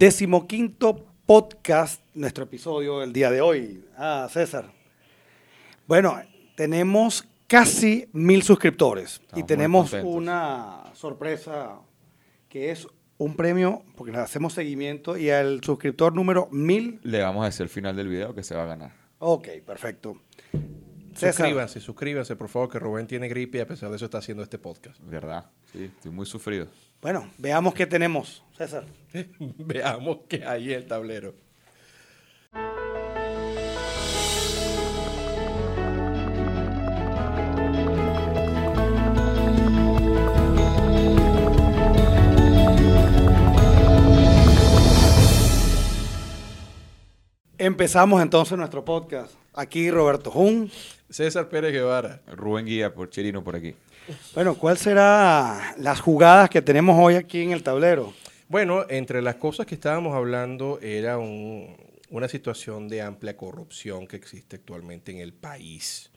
Decimoquinto podcast, nuestro episodio del día de hoy. Ah, César. Bueno, tenemos casi mil suscriptores y tenemos una sorpresa que es un premio, porque le hacemos seguimiento y al suscriptor número mil. Le vamos a decir al final del video que se va a ganar. Ok, perfecto. César. Suscríbanse, suscríbanse, por favor, que Rubén tiene gripe y a pesar de eso está haciendo este podcast. ¿Verdad? Sí, estoy muy sufrido. Bueno, veamos qué tenemos, César. Veamos qué hay en el tablero. Empezamos entonces nuestro podcast. Aquí Roberto Jun. César Pérez Guevara. Rubén Guía por Cherino por aquí. Bueno, ¿cuál será las jugadas que tenemos hoy aquí en el tablero? Bueno, entre las cosas que estábamos hablando era un- una situación de amplia corrupción que existe actualmente en el país.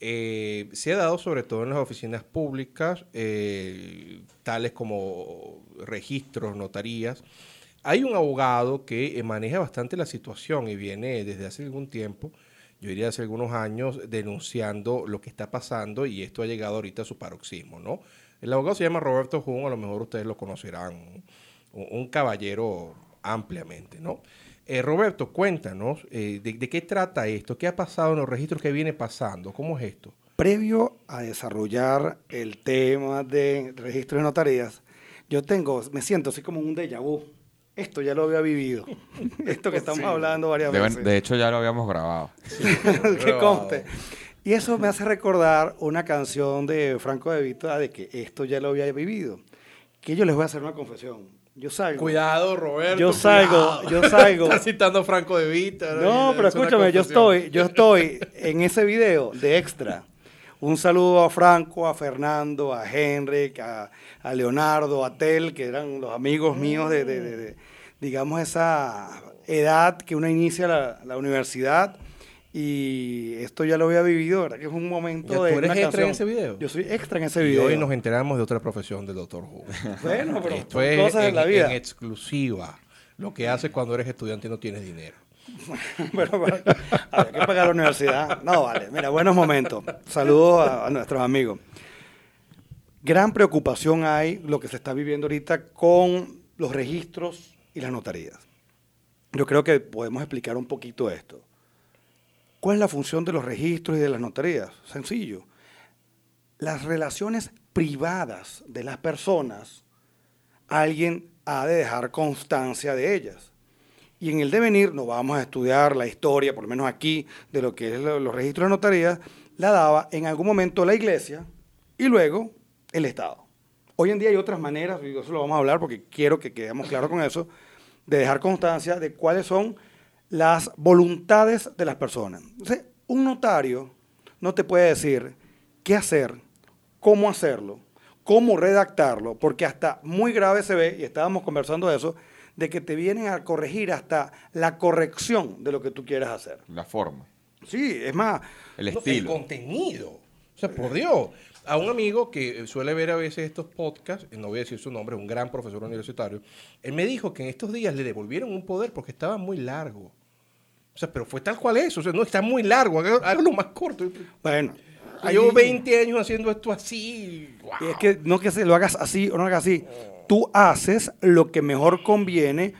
Eh, se ha dado sobre todo en las oficinas públicas, eh, tales como registros, notarías. Hay un abogado que maneja bastante la situación y viene desde hace algún tiempo, yo diría hace algunos años, denunciando lo que está pasando y esto ha llegado ahorita a su paroxismo, ¿no? El abogado se llama Roberto Jun, a lo mejor ustedes lo conocerán, un, caballero ampliamente, ¿no? Eh, Roberto, cuéntanos, eh, de, qué trata esto? ¿Qué ha pasado en los registros? ¿Qué viene pasando? ¿Cómo es esto? Previo a desarrollar el tema de registro de notarías, yo tengo, me siento así como un déjà vu. Esto ya lo había vivido. Esto que estamos hablando varias De, veces. de hecho, ya lo habíamos grabado. que conste. Y eso me hace recordar una canción de Franco de Vita de que esto ya lo había vivido. Que yo les voy a hacer una confesión. Yo salgo. Cuidado, Roberto. Yo salgo, yo salgo. Está citando Franco de Vita. No, pero escúchame, yo estoy, yo estoy en ese video de extra. Un saludo a Franco, a Fernando, a Henrik, a, a Leonardo, a Tel, que eran los amigos míos de, de- de- de, digamos, esa edad que uno inicia la, la universidad. Y esto ya lo había vivido, ¿verdad? Que es un momento Ya, de. ¿tú eres una extra en ese video? Yo soy extra en ese Y video. hoy nos enteramos de otra profesión del doctor Who. Bueno, pero Esto es cosas de en, la vida. en exclusiva. Lo que haces cuando eres estudiante y no tienes dinero. Pero, había que pagar la universidad. No, vale. Mira, buenos momentos. Saludos a, a nuestros amigos. Gran preocupación hay lo que se está viviendo ahorita con los registros y las notarías. Yo creo que podemos explicar un poquito esto. ¿Cuál es la función de los registros y de las notarías? Sencillo. Las relaciones privadas de las personas, alguien ha de dejar constancia de ellas. Y en el devenir, no vamos a estudiar la historia, por lo menos aquí, de lo que es lo- los registros de notarías, la daba en algún momento la iglesia y luego el Estado. Hoy en día hay otras maneras, y eso lo vamos a hablar porque quiero que quedemos claros con eso, de dejar constancia de cuáles son las voluntades de las personas. Entonces, un notario no te puede decir qué hacer, cómo hacerlo, cómo redactarlo, porque hasta muy grave se ve, y estábamos conversando de eso, de que te vienen a corregir hasta la corrección de lo que tú quieras hacer. La forma, Sí, es más, el estilo. contenido. O sea, por Dios. A un amigo que suele ver a veces estos podcasts, no voy a decir su nombre, es un gran profesor universitario, él me dijo que en estos días le devolvieron un poder porque estaba muy largo. O sea, pero fue tal cual es. O sea, no, está muy largo, hágalo, más corto. bueno. Llevo y- 20 años haciendo esto así. Y es que no que se lo hagas así o no lo hagas así. Tú haces lo que mejor conviene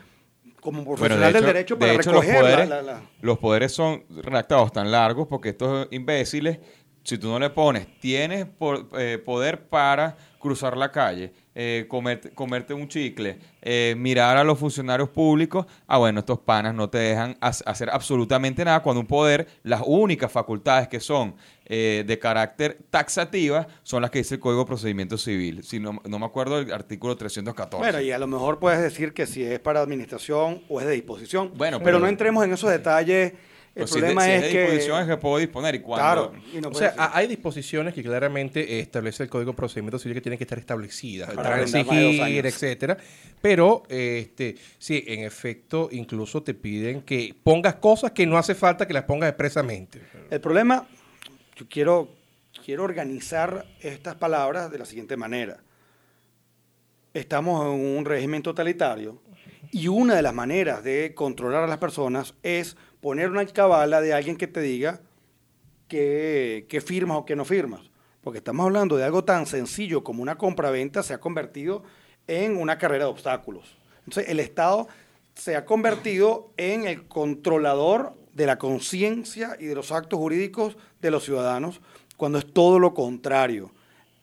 como Bueno, profesional del derecho para de hecho, los recoger la- poderes, la- la- los poderes son redactados tan largos porque estos imbéciles, si tú no le pones, tienes por- eh, poder para cruzar la calle, eh, comerte, comerte un chicle, eh, mirar a los funcionarios públicos, ah, bueno, estos panas no te dejan ha- hacer absolutamente nada cuando un poder, las únicas facultades que son eh, de carácter taxativa son las que dice el Código de Procedimiento Civil. Si no, no me acuerdo del artículo 314. Bueno, y a lo mejor puedes decir que si es para administración o es de disposición. Bueno, pero, pero- no entremos en esos detalles. El Pero si problema de, si es, de que. disposición es que puedo disponer y cuando... Claro. y no O sea, decir- hay disposiciones que claramente establece el Código de Procedimiento Civil que tienen que estar establecidas, Para transigir, etcétera. Pero, este, sí, en efecto, incluso te piden que pongas cosas que no hace falta que las pongas expresamente. El problema, yo quiero, quiero organizar estas palabras de la siguiente manera. Estamos en un régimen totalitario Y una de las maneras de controlar a las personas es poner una alcabala de alguien que te diga que, que firmas o que no firmas. Porque estamos hablando de algo tan sencillo como una compra-venta se ha convertido en una carrera de obstáculos. Entonces, el Estado se ha convertido en el controlador de la conciencia y de los actos jurídicos de los ciudadanos, cuando es todo lo contrario.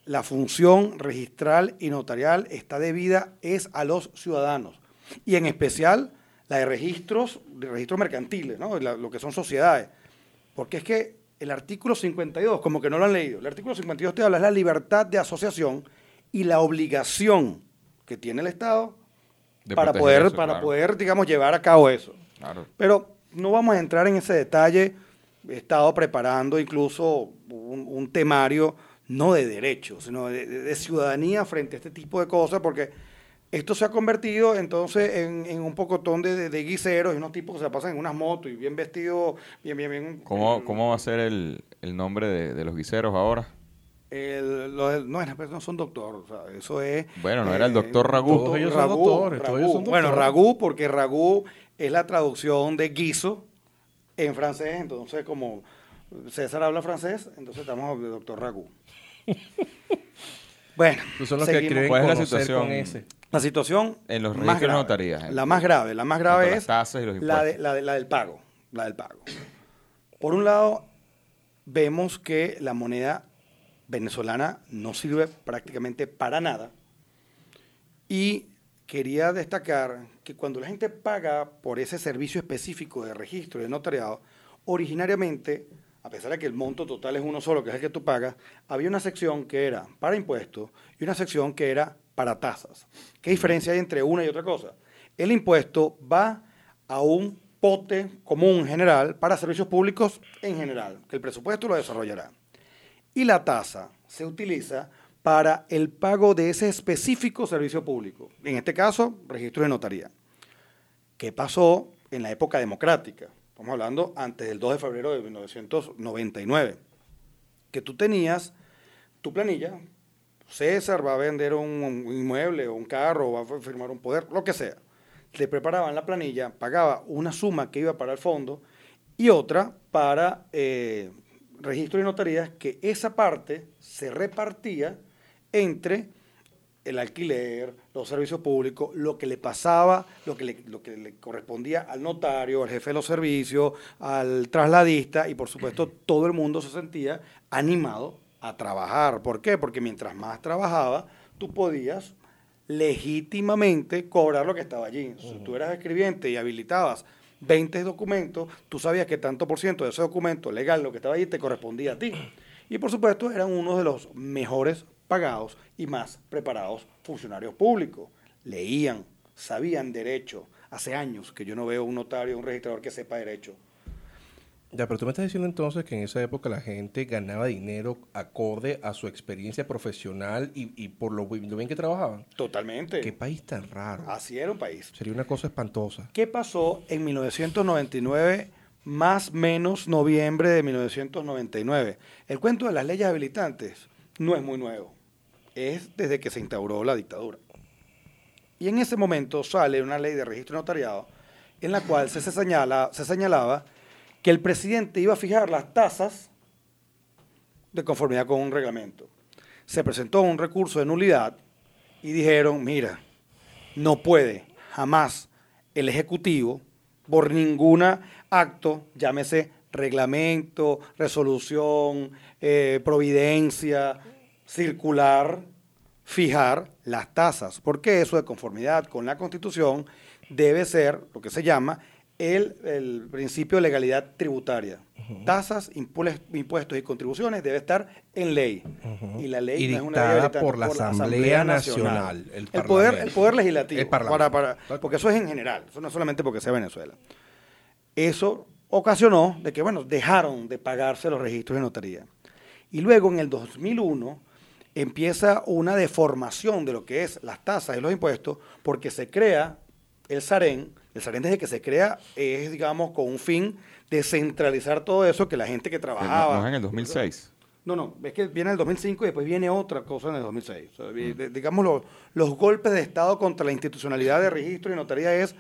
La función registral y notarial está debida es a los ciudadanos y en especial la de registros, de registros mercantiles, ¿no? lo que son sociedades. Porque es que el artículo 52, como que no lo han leído, el artículo 52 te habla de la libertad de asociación y la obligación que tiene el Estado para poder, para poder, digamos, llevar a cabo eso. Pero no vamos a entrar en ese detalle. He estado preparando incluso un, temario no de derechos, sino de, ciudadanía frente a este tipo de cosas, porque esto se ha convertido entonces en, un pocotón de, de, guiseros y unos tipos que se pasan en unas motos y bien vestidos, bien, bien, bien. ¿Cómo, cómo va a ser el, nombre de, los guiseros ahora? El, no, no son doctor, eso es... Bueno, no era el doctor Ragú. Todos ellos son doctores, Bueno, Ragú, porque Ragú es la traducción de guiso en francés, entonces como César habla francés, entonces estamos el doctor Ragú. bueno, son los que ¿cuál es la situación ese? La situación en los más grave, notarías, la más grave, la más grave es la, la del pago, la del pago. Por un lado, vemos que la moneda venezolana no sirve prácticamente para nada y quería destacar que cuando la gente paga por ese servicio específico de registro de notariado, originariamente, a pesar de que el monto total es uno solo, que es el que tú pagas, había una sección que era para impuestos y una sección que era para tasas. ¿Qué diferencia hay entre una y otra cosa? El impuesto va a un pote común general para servicios públicos en general, que el presupuesto lo desarrollará. Y la tasa se utiliza para el pago de ese específico servicio público, en este caso, registro de notaría. ¿Qué pasó en la época democrática? Estamos hablando antes del 2 de febrero de 1999, que tú tenías tu planilla, César va a vender un, inmueble o un carro, va a firmar un poder, lo que sea. Le preparaban la planilla, pagaba una suma que iba para el fondo y otra para eh, registro de notarías, que esa parte se repartía entre el alquiler, los servicios públicos, lo que le pasaba, lo que le, lo que le correspondía al notario, al jefe de los servicios, al trasladista y por supuesto todo el mundo se sentía animado a trabajar. ¿Por qué? Porque mientras más trabajaba, tú podías legítimamente cobrar lo que estaba allí. Si tú eras escribiente y habilitabas 20 documentos, tú sabías que tanto por ciento de ese documento legal, lo que estaba allí, te correspondía a ti. Y por supuesto eran uno de los mejores pagados y más preparados funcionarios públicos. Leían, sabían derecho. Hace años que yo no veo un notario, un registrador que sepa derecho. Ya, pero tú me estás diciendo entonces que en esa época la gente ganaba dinero acorde a su experiencia profesional y, por lo, bien que trabajaban. Totalmente. Qué país tan raro. Así era un país. Sería una cosa espantosa. ¿Qué pasó en 1999, más menos noviembre de 1999? El cuento de las leyes habilitantes no es muy nuevo es desde que se instauró la dictadura. Y en ese momento sale una ley de registro notariado en la cual se, señala, se señalaba que el presidente iba a fijar las tasas de conformidad con un reglamento. Se presentó un recurso de nulidad y dijeron, mira, no puede jamás el Ejecutivo, por ningún acto, llámese reglamento, resolución, eh, providencia, circular, fijar las tasas, porque eso de conformidad con la Constitución debe ser lo que se llama el, principio de legalidad tributaria. Tasas, impuestos y contribuciones debe estar en ley. Y la ley no es una ley por, la, Asamblea, Nacional. el, poder, el poder legislativo. para, para, porque eso es en general, eso no es solamente porque sea Venezuela. Eso ocasionó de que, bueno, dejaron de pagarse los registros de notaría. Y luego en el 2001 empieza una deformación de lo que es las tasas y los impuestos porque se crea el SAREN. El SAREN desde que se crea es, digamos, con un fin de centralizar todo eso que la gente que trabajaba... No, en el 2006. No, no, es que viene el 2005 y después viene otra cosa en el 2006. O sea, de- digamos, lo- los golpes de Estado contra la institucionalidad de registro y notaría es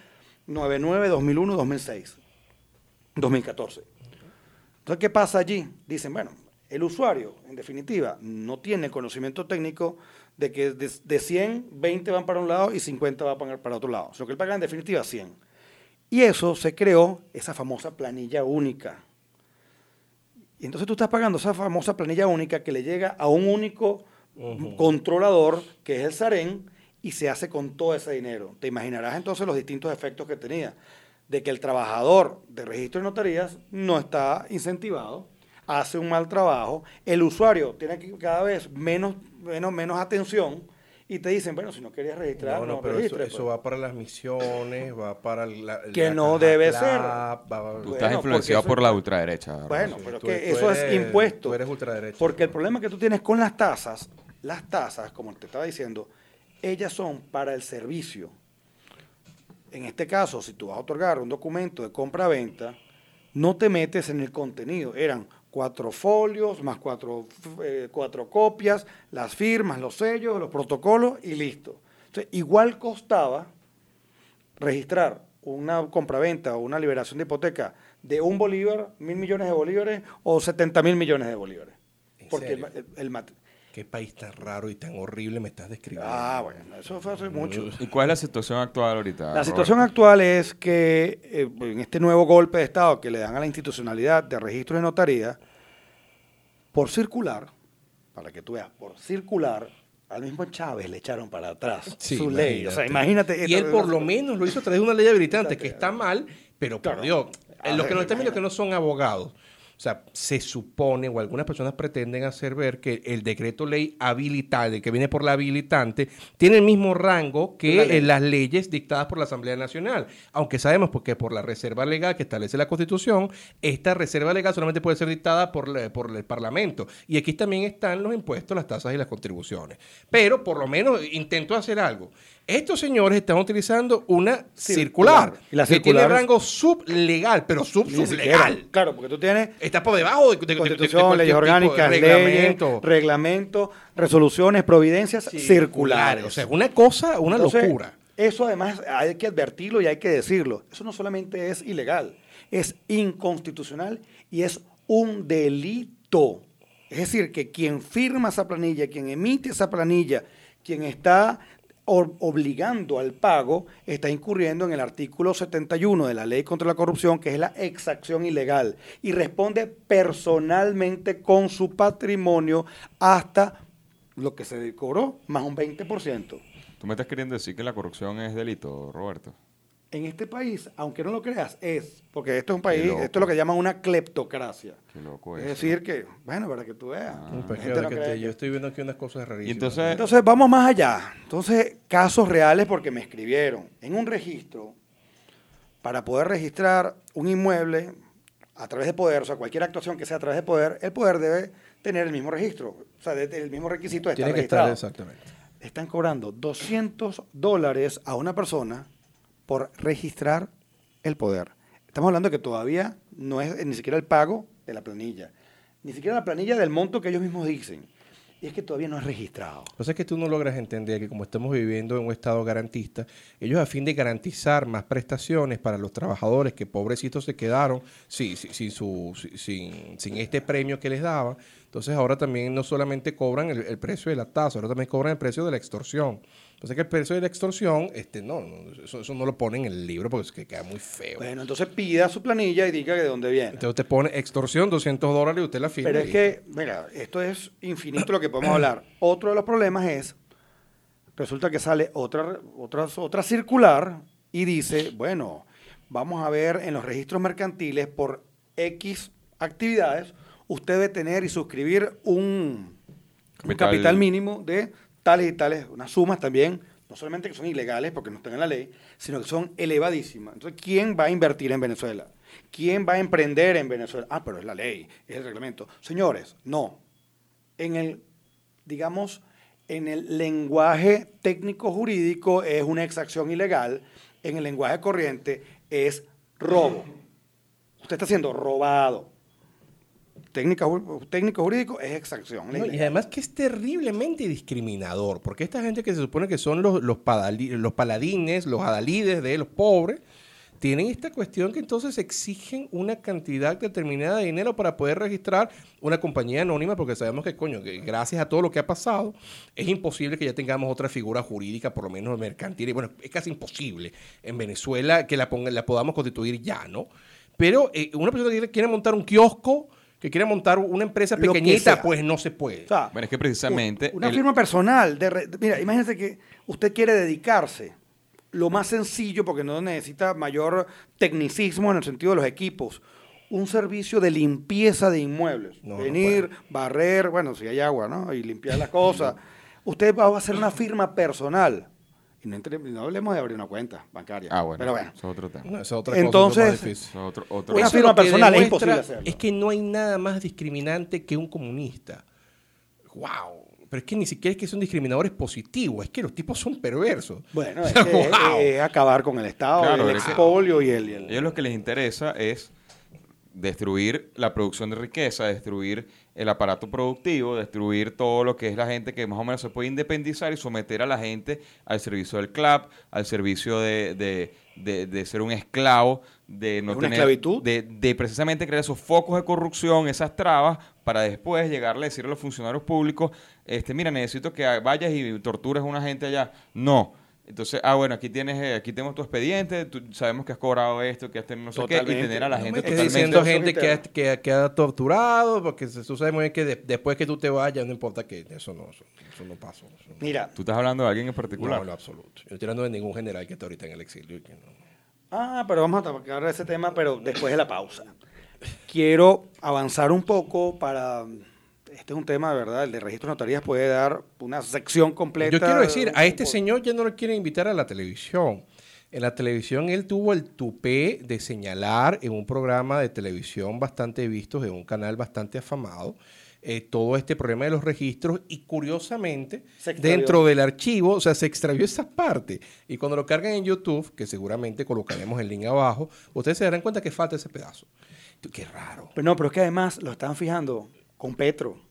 99, 2001, 2006, 2014. Entonces, ¿qué pasa allí? Dicen, bueno, el usuario, en definitiva, no tiene conocimiento técnico de que de, de 100, 20 van para un lado y 50 van para, para otro lado. Sino que él paga en definitiva 100. Y eso se creó, esa famosa planilla única. Y entonces tú estás pagando esa famosa planilla única que le llega a un único controlador, que es el SAREN, y se hace con todo ese dinero. Te imaginarás entonces los distintos efectos que tenía. De que el trabajador de registro de notarías no está incentivado, hace un mal trabajo, el usuario tiene que cada vez menos, menos, menos atención y te dicen, bueno, si no querías registrar, No, no, no, pero eso, registres, eso pues. va para las misiones, va para la, Que la no caja debe ser. va- va- Tú Bueno, estás influenciado eso- por la ultraderecha. ¿verdad? Bueno, Sí, pero tú- que tú eso es impuesto. tú eres ultraderecha. Porque el problema que tú tienes con las tasas, las tasas, como te estaba diciendo, ellas son para el servicio. En este caso, si tú vas a otorgar un documento de compra-venta, no te metes en el contenido. Eran cuatro folios, más cuatro, eh, cuatro copias, las firmas, los sellos, los protocolos y listo. Entonces, igual costaba registrar una compraventa o una liberación de hipoteca de un bolívar, mil millones de bolívares o 70 mil millones de bolívares. ¿En Porque el, el- Qué país tan raro y tan horrible me estás describiendo. Ah, bueno, eso fue hace mucho. ¿Y cuál es la situación actual ahorita? La situación actual es que eh, en este nuevo golpe de Estado que le dan a la institucionalidad de registro de notaría, por circular, para que tú veas, por circular, al mismo Chávez le echaron para atrás Sí, su ley. O sea, imagínate. Y él por lo menos lo hizo a través de una ley habilitante, que está mal, pero por. Dios, los ver, que no están viendo que no son abogados. O sea, se supone, o algunas personas pretenden hacer ver que el decreto ley habilitante, que viene por la habilitante, tiene el mismo rango que ley. las leyes dictadas por la Asamblea Nacional. Aunque sabemos porque por la reserva legal que establece la Constitución, esta reserva legal solamente puede ser dictada por, la- por el Parlamento. Y aquí también están los impuestos, las tasas y las contribuciones. Pero por lo menos intento hacer algo. Estos señores están utilizando una Circular. la que circular tiene es- rango sublegal, pero Ni siquiera. sub-sublegal. Claro, porque tú tienes Está por debajo de, de- de- de- de Constitución, cualquier leyes de orgánicas, reglamento. leyes, reglamentos, resoluciones, providencias circulares. O sea, una cosa, una Entonces, locura. Eso además hay que advertirlo y hay que decirlo. Eso no solamente es ilegal, es inconstitucional y es un delito. Es decir, que quien firma esa planilla, quien emite esa planilla, quien está obligando al pago, está incurriendo en el artículo 71 de la Ley contra la Corrupción, que es la exacción ilegal, y responde personalmente con su patrimonio hasta lo que se cobró, más un 20%. ¿Tú me estás queriendo decir que la corrupción es delito, Roberto? En este país, aunque no lo creas, es, porque esto es un país, esto es lo que llaman una cleptocracia. Qué loco Es eso. decir, que, bueno, para que tú veas. La que gente no que cree te- que- yo estoy viendo aquí unas cosas rarísimas. entonces- Entonces, vamos más allá. Entonces, casos reales porque me escribieron. En un registro, para poder registrar un inmueble a través de poder, o sea, cualquier actuación que sea a través de poder, el poder debe tener el mismo registro, o sea, de- el mismo requisito de estar tiene que registrado. estar exactamente. están cobrando 200 dólares a una persona por registrar el poder. Estamos hablando que todavía no es ni siquiera el pago de la planilla, ni siquiera la planilla del monto que ellos mismos dicen. Y es que todavía no es registrado. Lo que es que tú no logras entender que como estamos viviendo en un estado garantista, ellos a fin de garantizar más prestaciones para los trabajadores que pobrecitos se quedaron sin, sin, su, sin, sin este premio que les daba, entonces ahora también no solamente cobran el, el precio de la tasa, ahora también cobran el precio de la extorsión. Entonces que el precio de la extorsión, este, no, no, eso, eso no lo ponen en el libro porque es que queda muy feo. Bueno, entonces pida su planilla y diga de dónde viene. Entonces usted pone extorsión, 200 dólares y usted la firma. Pero es y- que, mira, esto es infinito lo que podemos hablar. Otro de los problemas es, resulta que sale otra, otra, otra circular y dice, bueno, vamos a ver en los registros mercantiles por X actividades, usted debe tener y suscribir un, capital mínimo de tales y tales, unas sumas también, no solamente que son ilegales porque no están en la ley, sino que son elevadísimas. Entonces, ¿quién va a invertir en Venezuela? ¿Quién va a emprender en Venezuela? Ah, pero es la ley, es el reglamento. Señores, no. En el, digamos, en el lenguaje técnico jurídico es una exacción ilegal, en el lenguaje corriente es robo. Usted está siendo robado. Técnica, técnico jurídico es exacción. No, y además que es terriblemente discriminador, porque esta gente que se supone que son los, los, padali- los paladines, los adalides de los pobres, tienen esta cuestión que entonces exigen una cantidad determinada de dinero para poder registrar una compañía anónima, porque sabemos que, coño, que gracias a todo lo que ha pasado, es imposible que ya tengamos otra figura jurídica, por lo menos mercantil. Y bueno, es casi imposible en Venezuela que la, ponga- la podamos constituir ya, ¿no? Pero eh, una persona que quiere montar un kiosco, que quiere montar una empresa pequeñita, pues no se puede. O sea, Bueno, es que precisamente... Una el- firma personal. De re- mira, imagínese que usted quiere dedicarse lo más sencillo, porque no necesita mayor tecnicismo en el sentido de los equipos. Un servicio de limpieza de inmuebles. No, no Venir, barrer, bueno, si hay agua, ¿no? Y limpiar las cosas. usted va a hacer una firma personal. Y no, entre- no hablemos de abrir una cuenta bancaria. Ah, bueno, Pero bueno. eso es otro tema. No, esa es otra Entonces- cosa, eso es más difícil. Eso es otro, otro- Una Eso firma personal es imposible hacerlo. Es que no hay nada más discriminante que un comunista. ¡Wow! Pero es que ni siquiera es que son discriminadores positivos, es que los tipos son perversos. Bueno, es que ¡wow! es acabar con el Estado, Claro, el expolio y el... y el- A ellos lo que les interesa es destruir la producción de riqueza, destruir el aparato productivo, destruir todo lo que es la gente que más o menos se puede independizar y someter a la gente al servicio del club, al servicio de, de- de- de ser un esclavo, de no ¿Es una tener, esclavitud? de, de precisamente crear esos focos de corrupción, esas trabas, para después llegarle a decir a los funcionarios públicos, este, mira, necesito que vayas y tortures a una gente allá. No. Entonces, ah, bueno, aquí tienes, eh, aquí tenemos tu expediente, tú- sabemos que has cobrado esto, que has tenido no sé qué, y tener a la No gente estés totalmente... diciendo gente que ha, que, ha- que ha torturado, porque tú sabes muy bien que de- después que tú te vayas, no importa que eso no, eso, eso no pasó. eso no- Mira, ¿Tú estás hablando de alguien en particular? no, en lo absoluto. Yo no estoy hablando de ningún general que está ahorita en el exilio. y que no- Ah, pero vamos a tocar ese tema, pero después de la pausa. Quiero avanzar un poco para... Este es un tema, de verdad, el de registro de notarías puede dar una sección completa. Yo quiero decir, a este señor ya no lo quieren invitar a la televisión. En la televisión él tuvo el tupé de señalar en un programa de televisión bastante visto, en un canal bastante afamado, eh, todo este problema de los registros y curiosamente dentro del archivo, o sea, se extravió esa parte. Y cuando lo cargan en YouTube, que seguramente colocaremos el link abajo, ustedes se darán cuenta que falta ese pedazo. Qué raro. Pero no, pero es que además lo están fijando con Petro.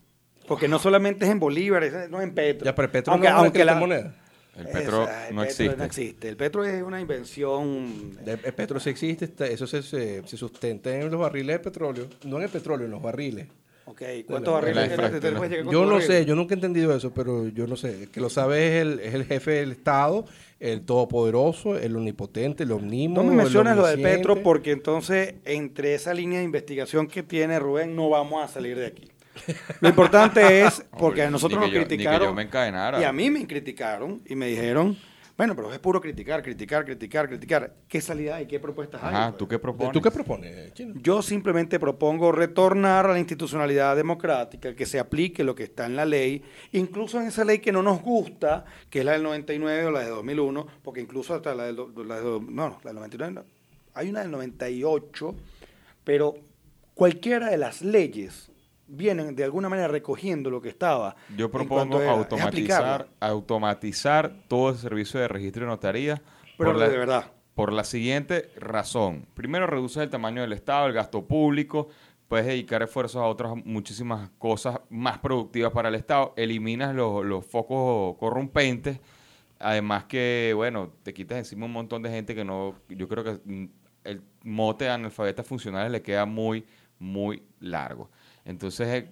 Porque no solamente es en Bolívar, es- no es en Petro. Ya, pero Petro aunque, no es aunque la criptomoneda. El petro Esa, el no Petro existe. no existe. El Petro es una invención... El el petro sí existe, está- eso se, se- se sustenta en los barriles de petróleo, no en el petróleo, en los barriles. Ok, ¿cuántos barriles con Yo no sé, yo nunca he entendido eso, pero yo no sé. El que lo sabe es el, es el jefe del Estado, el todopoderoso, el omnipotente, el omnímodo. No me el mencionas lo del. Petro porque entonces entre esa línea de investigación que tiene Rubén no vamos a salir de aquí. Lo importante es porque a nosotros nos yo- criticaron yo me encadenara. y a mí me criticaron y me dijeron, bueno, pero es puro criticar, criticar, criticar, criticar. ¿Qué salida hay? ¿Qué propuestas hay? Ajá? ¿tú qué propones? ¿Tú qué propones, Chino? Yo simplemente propongo retornar a la institucionalidad democrática, que se aplique lo que está en la ley, incluso en esa ley que no nos gusta, que es la del 99 o la de 2001, porque incluso hasta la del, la de no, no, la del 99, no. hay una del 98, pero cualquiera de las leyes vienen de alguna manera recogiendo lo que estaba. Yo propongo a- automatizar, automatizar todo el servicio de registro de notaría. Pero por la- de verdad. Por la siguiente razón. Primero, reduces el tamaño del Estado, el gasto público. Puedes dedicar esfuerzos a otras muchísimas cosas más productivas para el Estado. Eliminas los, los focos corrompentes. Además que, bueno, te quitas encima un montón de gente que no... Yo creo que el mote de analfabetas funcionales le queda muy, muy largo. Entonces, eh,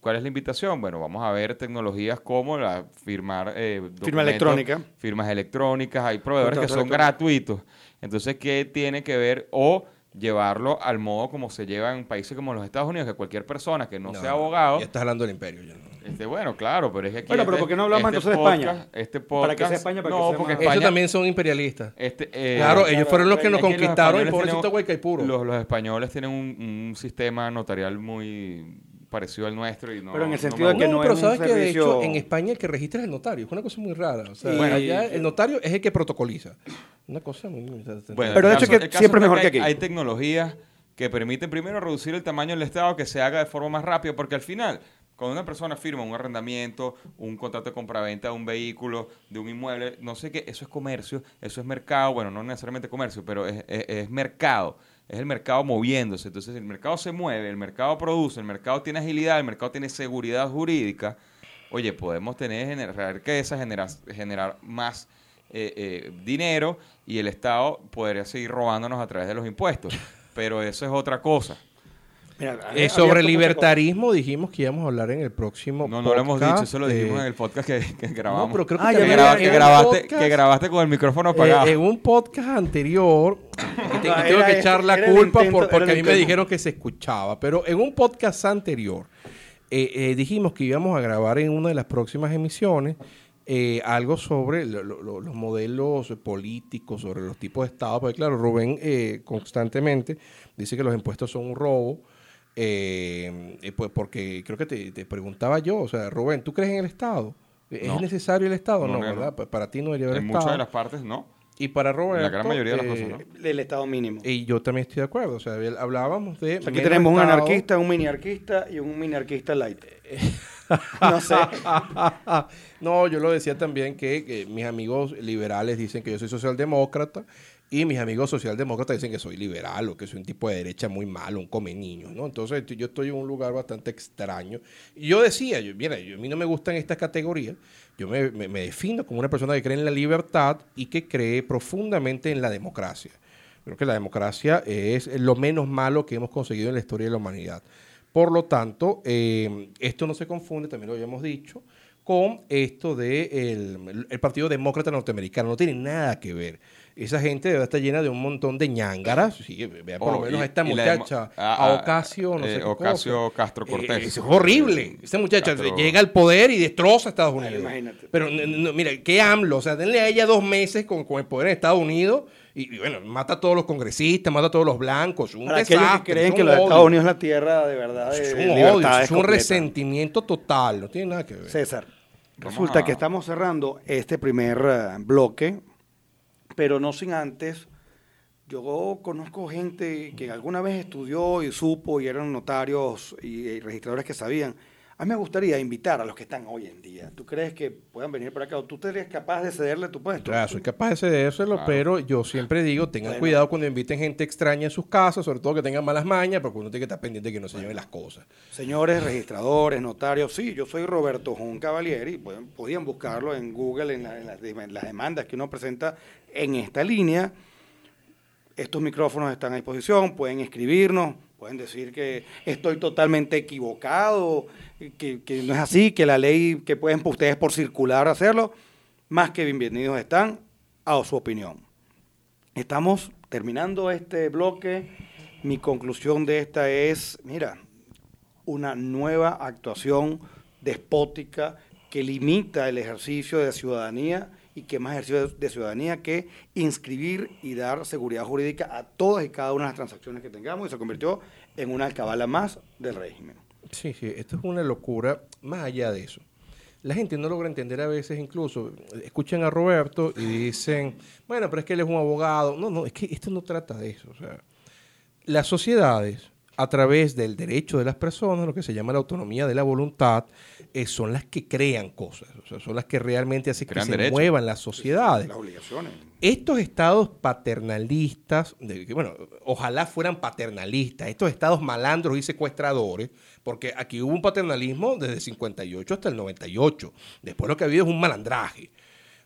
¿cuál es la invitación? Bueno, vamos a ver tecnologías como la firmar... eh, documentos, electrónica. Firmas electrónicas, hay proveedores que son gratuitos. Entonces, ¿qué tiene que ver? O llevarlo al modo como se lleva en países como los Estados Unidos, que cualquier persona que no, sea abogado... Ya estás hablando del imperio. ya no. Este, bueno, claro, pero es que aquí... Bueno, pero este- ¿por qué no hablamos este entonces de España? podcast- Este Para podcast... que sea España, para que no, sea porque España... Ellos también son imperialistas. Este, eh, claro, claro, ellos fueron los que nos es que los conquistaron y pobrecito Guaycaipuro. Los, los españoles tienen un, un sistema notarial muy parecido al nuestro y no... Pero en el no sentido me de que gusta. no pero es un sabes que de hecho servicio- en España el que registra es el notario. Es una cosa muy rara. O sea, Y- allá el notario es el que protocoliza. Una cosa muy... Bueno, Pero de hecho caso- que siempre es mejor que hay- aquí. Hay tecnologías que permiten primero reducir el tamaño del Estado, que se haga de forma más rápida, porque al final, cuando una persona firma un arrendamiento, un contrato de compraventa de un vehículo, de un inmueble, no sé qué, eso es comercio, eso es mercado, bueno, no necesariamente comercio, pero es, es- es mercado. Es el mercado moviéndose. Entonces, el mercado se mueve, el mercado produce, el mercado tiene agilidad, el mercado tiene seguridad jurídica. Oye, podemos tener generar riqueza, generar, generar más eh, eh, dinero y el Estado podría seguir robándonos a través de los impuestos. Pero eso es otra cosa. Mira, Eh, sobre libertarismo dijimos que íbamos a hablar en el próximo No, no lo hemos dicho, eso lo dijimos eh, en el podcast que, que grabamos. No, pero creo que Ah, que, graba- grabaste, podcast, que grabaste con el micrófono eh, apagado. en un podcast anterior, te- que tengo que echar la culpa intento, por- era porque a mí me dijeron que se escuchaba, pero en un podcast anterior eh, eh, dijimos que íbamos a grabar en una de las próximas emisiones eh, algo sobre lo- lo- lo- los modelos políticos, sobre los tipos de Estado, porque claro, Rubén eh, constantemente dice que los impuestos son un robo. Eh, eh, pues porque creo que te, te preguntaba yo, o sea, Rubén, ¿tú crees en el Estado? ¿Es No. necesario el Estado? No, No, no, no. ¿verdad? Pa- Para ti no debería haber en Estado. muchas de las partes no. Y para Roberto... la gran mayoría de las eh, cosas, del Estado mínimo. Y yo también estoy de acuerdo. O sea, hablábamos de... O sea, aquí tenemos un anarquista, un miniarquista y un miniarquista light. no sé. no, yo lo decía también que, que mis amigos liberales dicen que yo soy socialdemócrata y mis amigos socialdemócratas dicen que soy liberal o que soy un tipo de derecha muy malo, un come niños, ¿no? Entonces yo estoy en un lugar bastante extraño. Y yo decía, mira, a mí no me gustan estas categorías. Yo me, me- me defino como una persona que cree en la libertad y que cree profundamente en la democracia. Creo que la democracia es lo menos malo que hemos conseguido en la historia de la humanidad. Por lo tanto, eh, esto no se confunde, también lo habíamos dicho, con esto del de el, el Partido Demócrata Norteamericano. No tiene nada que ver. Esa gente debe estar llena de un montón de ñángaras. Sí, vean por Oh, lo menos y- a esta muchacha, demo- ah, a ah, Ocasio, no eh, sé qué Ocasio cosa. Castro Cortés. Eh, es horrible. Esa muchacha Castro- llega al poder y destroza a Estados Ay, Unidos. imagínate. Pero no, no, mira, ¿qué AMLO? O sea, denle a ella dos meses con, con el poder en Estados Unidos y, y, bueno, mata a todos los congresistas, mata a todos los blancos. Un Para aquellos que desastre, creen es que un los. Estados Unidos es la tierra de verdad de, Es de un odio, es un resentimiento total, no tiene nada que ver. César, Vamos resulta a- que estamos cerrando este primer eh, bloque, pero no sin antes. Yo conozco gente que alguna vez estudió y supo y eran notarios y registradores que sabían. A mí me gustaría invitar a los que están hoy en día. ¿Tú crees que puedan venir por acá? ¿O tú eres capaz de cederle tu puesto? Claro, soy capaz de cedérselo, Claro. pero yo siempre digo, tengan Bueno. cuidado cuando inviten gente extraña en sus casas, sobre todo que tengan malas mañas, porque uno tiene que estar pendiente de que no se lleven las cosas. Señores registradores, notarios, sí, yo soy Roberto Jón Cavalieri, pueden- podían buscarlo en Google, en, la- en las, dem- en las demandas que uno presenta en esta línea. Estos micrófonos están a disposición, pueden escribirnos, pueden decir que estoy totalmente equivocado, que, no es así, que la ley que pueden ustedes por circular hacerlo, más que bienvenidos están a su opinión. Estamos terminando este bloque. Mi conclusión de esta es, mira, una nueva actuación despótica que limita el ejercicio de ciudadanía y que más ejercicio de ciudadanía que inscribir y dar seguridad jurídica a todas y cada una de las transacciones que tengamos y se convirtió en una alcabala más del régimen. Sí, sí, esto es una locura. Más allá de eso, la gente no logra entender a veces, incluso, escuchan a Roberto y dicen, bueno, pero es que él es un abogado. No, no, es que esto no trata de eso. O sea, las sociedades, a través del derecho de las personas, lo que se llama la autonomía de la voluntad, eh, son las que crean cosas, o sea, son las que realmente hacen que se muevan las sociedades. Las obligaciones. Estos estados paternalistas, de que, bueno, ojalá fueran paternalistas, estos estados malandros y secuestradores, porque aquí hubo un paternalismo desde el 58 hasta el 98. Después lo que ha habido es un malandraje.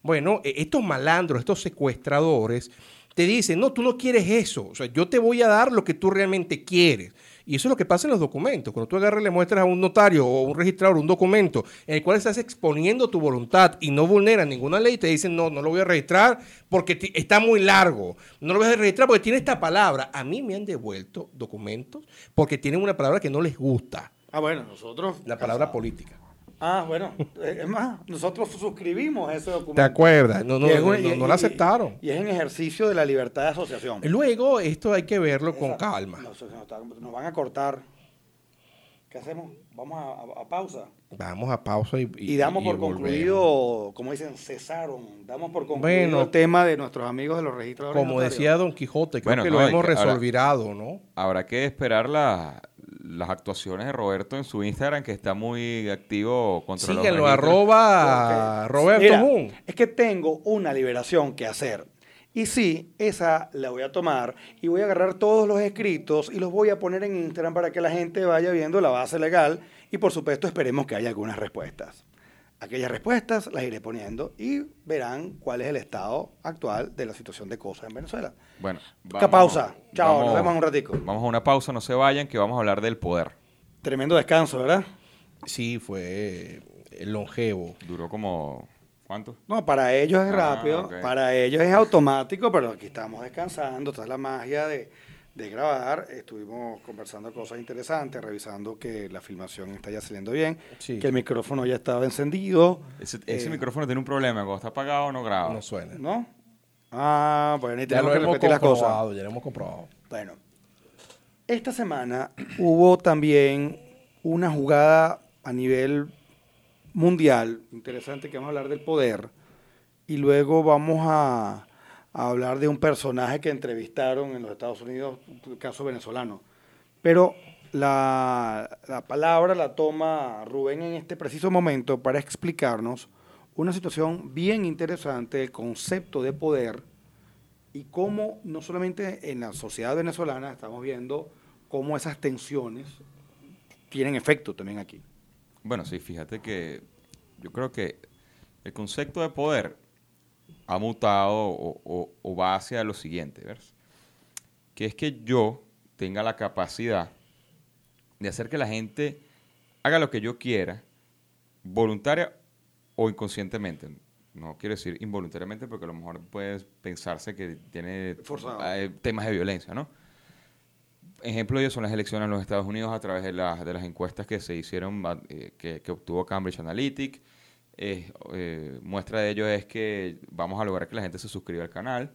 Bueno, eh, estos malandros, estos secuestradores, te dicen, no, tú no quieres eso. O sea, yo te voy a dar lo que tú realmente quieres. Y eso es lo que pasa en los documentos. Cuando tú agarras y le muestras a un notario o un registrador un documento en el cual estás exponiendo tu voluntad y no vulneras ninguna ley, te dicen, no, no lo voy a registrar porque está muy largo. No lo voy a registrar porque tiene esta palabra. A mí me han devuelto documentos porque tienen una palabra que no les gusta, Ah, bueno, nosotros... la palabra política. Ah, bueno, eh, es más, nosotros suscribimos ese documento. ¿Te acuerdas? No, no, es la aceptaron. Y, es en ejercicio de la libertad de asociación. Luego, esto hay que verlo con calma. Nos, van a cortar. ¿Qué hacemos? Vamos a, a- a pausa. Vamos a pausa y, Y, damos por volvemos. concluido, como dicen, cesaron. Damos por concluido Bueno, el tema de nuestros amigos de los registradores. Como notarios. decía Don Quijote, creo Bueno, que no, lo hemos que resolvirado, ¿no? Habrá que esperar la- las actuaciones de Roberto en su Instagram, que está muy activo contra los Síganlo, registros. arroba Roberto Mira. Es que tengo una liberación que hacer. Y sí, esa la voy a tomar y voy a agarrar todos los escritos y los voy a poner en Instagram para que la gente vaya viendo la base legal y por supuesto esperemos que haya algunas respuestas. Aquellas respuestas las iré poniendo y verán cuál es el estado actual de la situación de cosas en Venezuela. Bueno, Poca pausa. Chao, vamos- nos vemos en un ratico. Vamos a una pausa, no se vayan, que vamos a hablar del poder. Tremendo descanso, ¿verdad? Sí, fue eh, longevo. Duró como... ¿Cuánto? No, para ellos es Ah, rápido, para ellos es automático, pero aquí estamos descansando, esta es la magia de, de grabar. Estuvimos conversando cosas interesantes, revisando que la filmación está ya saliendo bien, Sí. que el micrófono ya estaba encendido. Ese, ese Eh, micrófono tiene un problema, cuando está apagado no graba. No suena. ¿No? Ah, bueno, y Ya tenemos lo que hemos repetir las cosas. comprobado, ya lo hemos comprobado. Bueno, esta semana hubo también una jugada a nivel mundial, interesante que vamos a hablar del poder, y luego vamos a, a hablar de un personaje que entrevistaron en los Estados Unidos, un caso venezolano. Pero la, la palabra la toma Rubén en este preciso momento para explicarnos una situación bien interesante del concepto de poder y cómo no solamente en la sociedad venezolana estamos viendo cómo esas tensiones tienen efecto también aquí. Bueno, sí, fíjate que yo creo que el concepto de poder ha mutado o, o- o va hacia lo siguiente, ¿ves? Que es que yo tenga la capacidad de hacer que la gente haga lo que yo quiera, voluntaria o inconscientemente. No quiero decir involuntariamente porque a lo mejor puede pensarse que tiene Forzado. eh, temas de violencia, ¿no? Ejemplo de ello son las elecciones en los Estados Unidos a través de, las de las encuestas que se hicieron, eh, que, que obtuvo Cambridge Analytic. Eh, eh, muestra de ello es que vamos a lograr que la gente se suscriba al canal.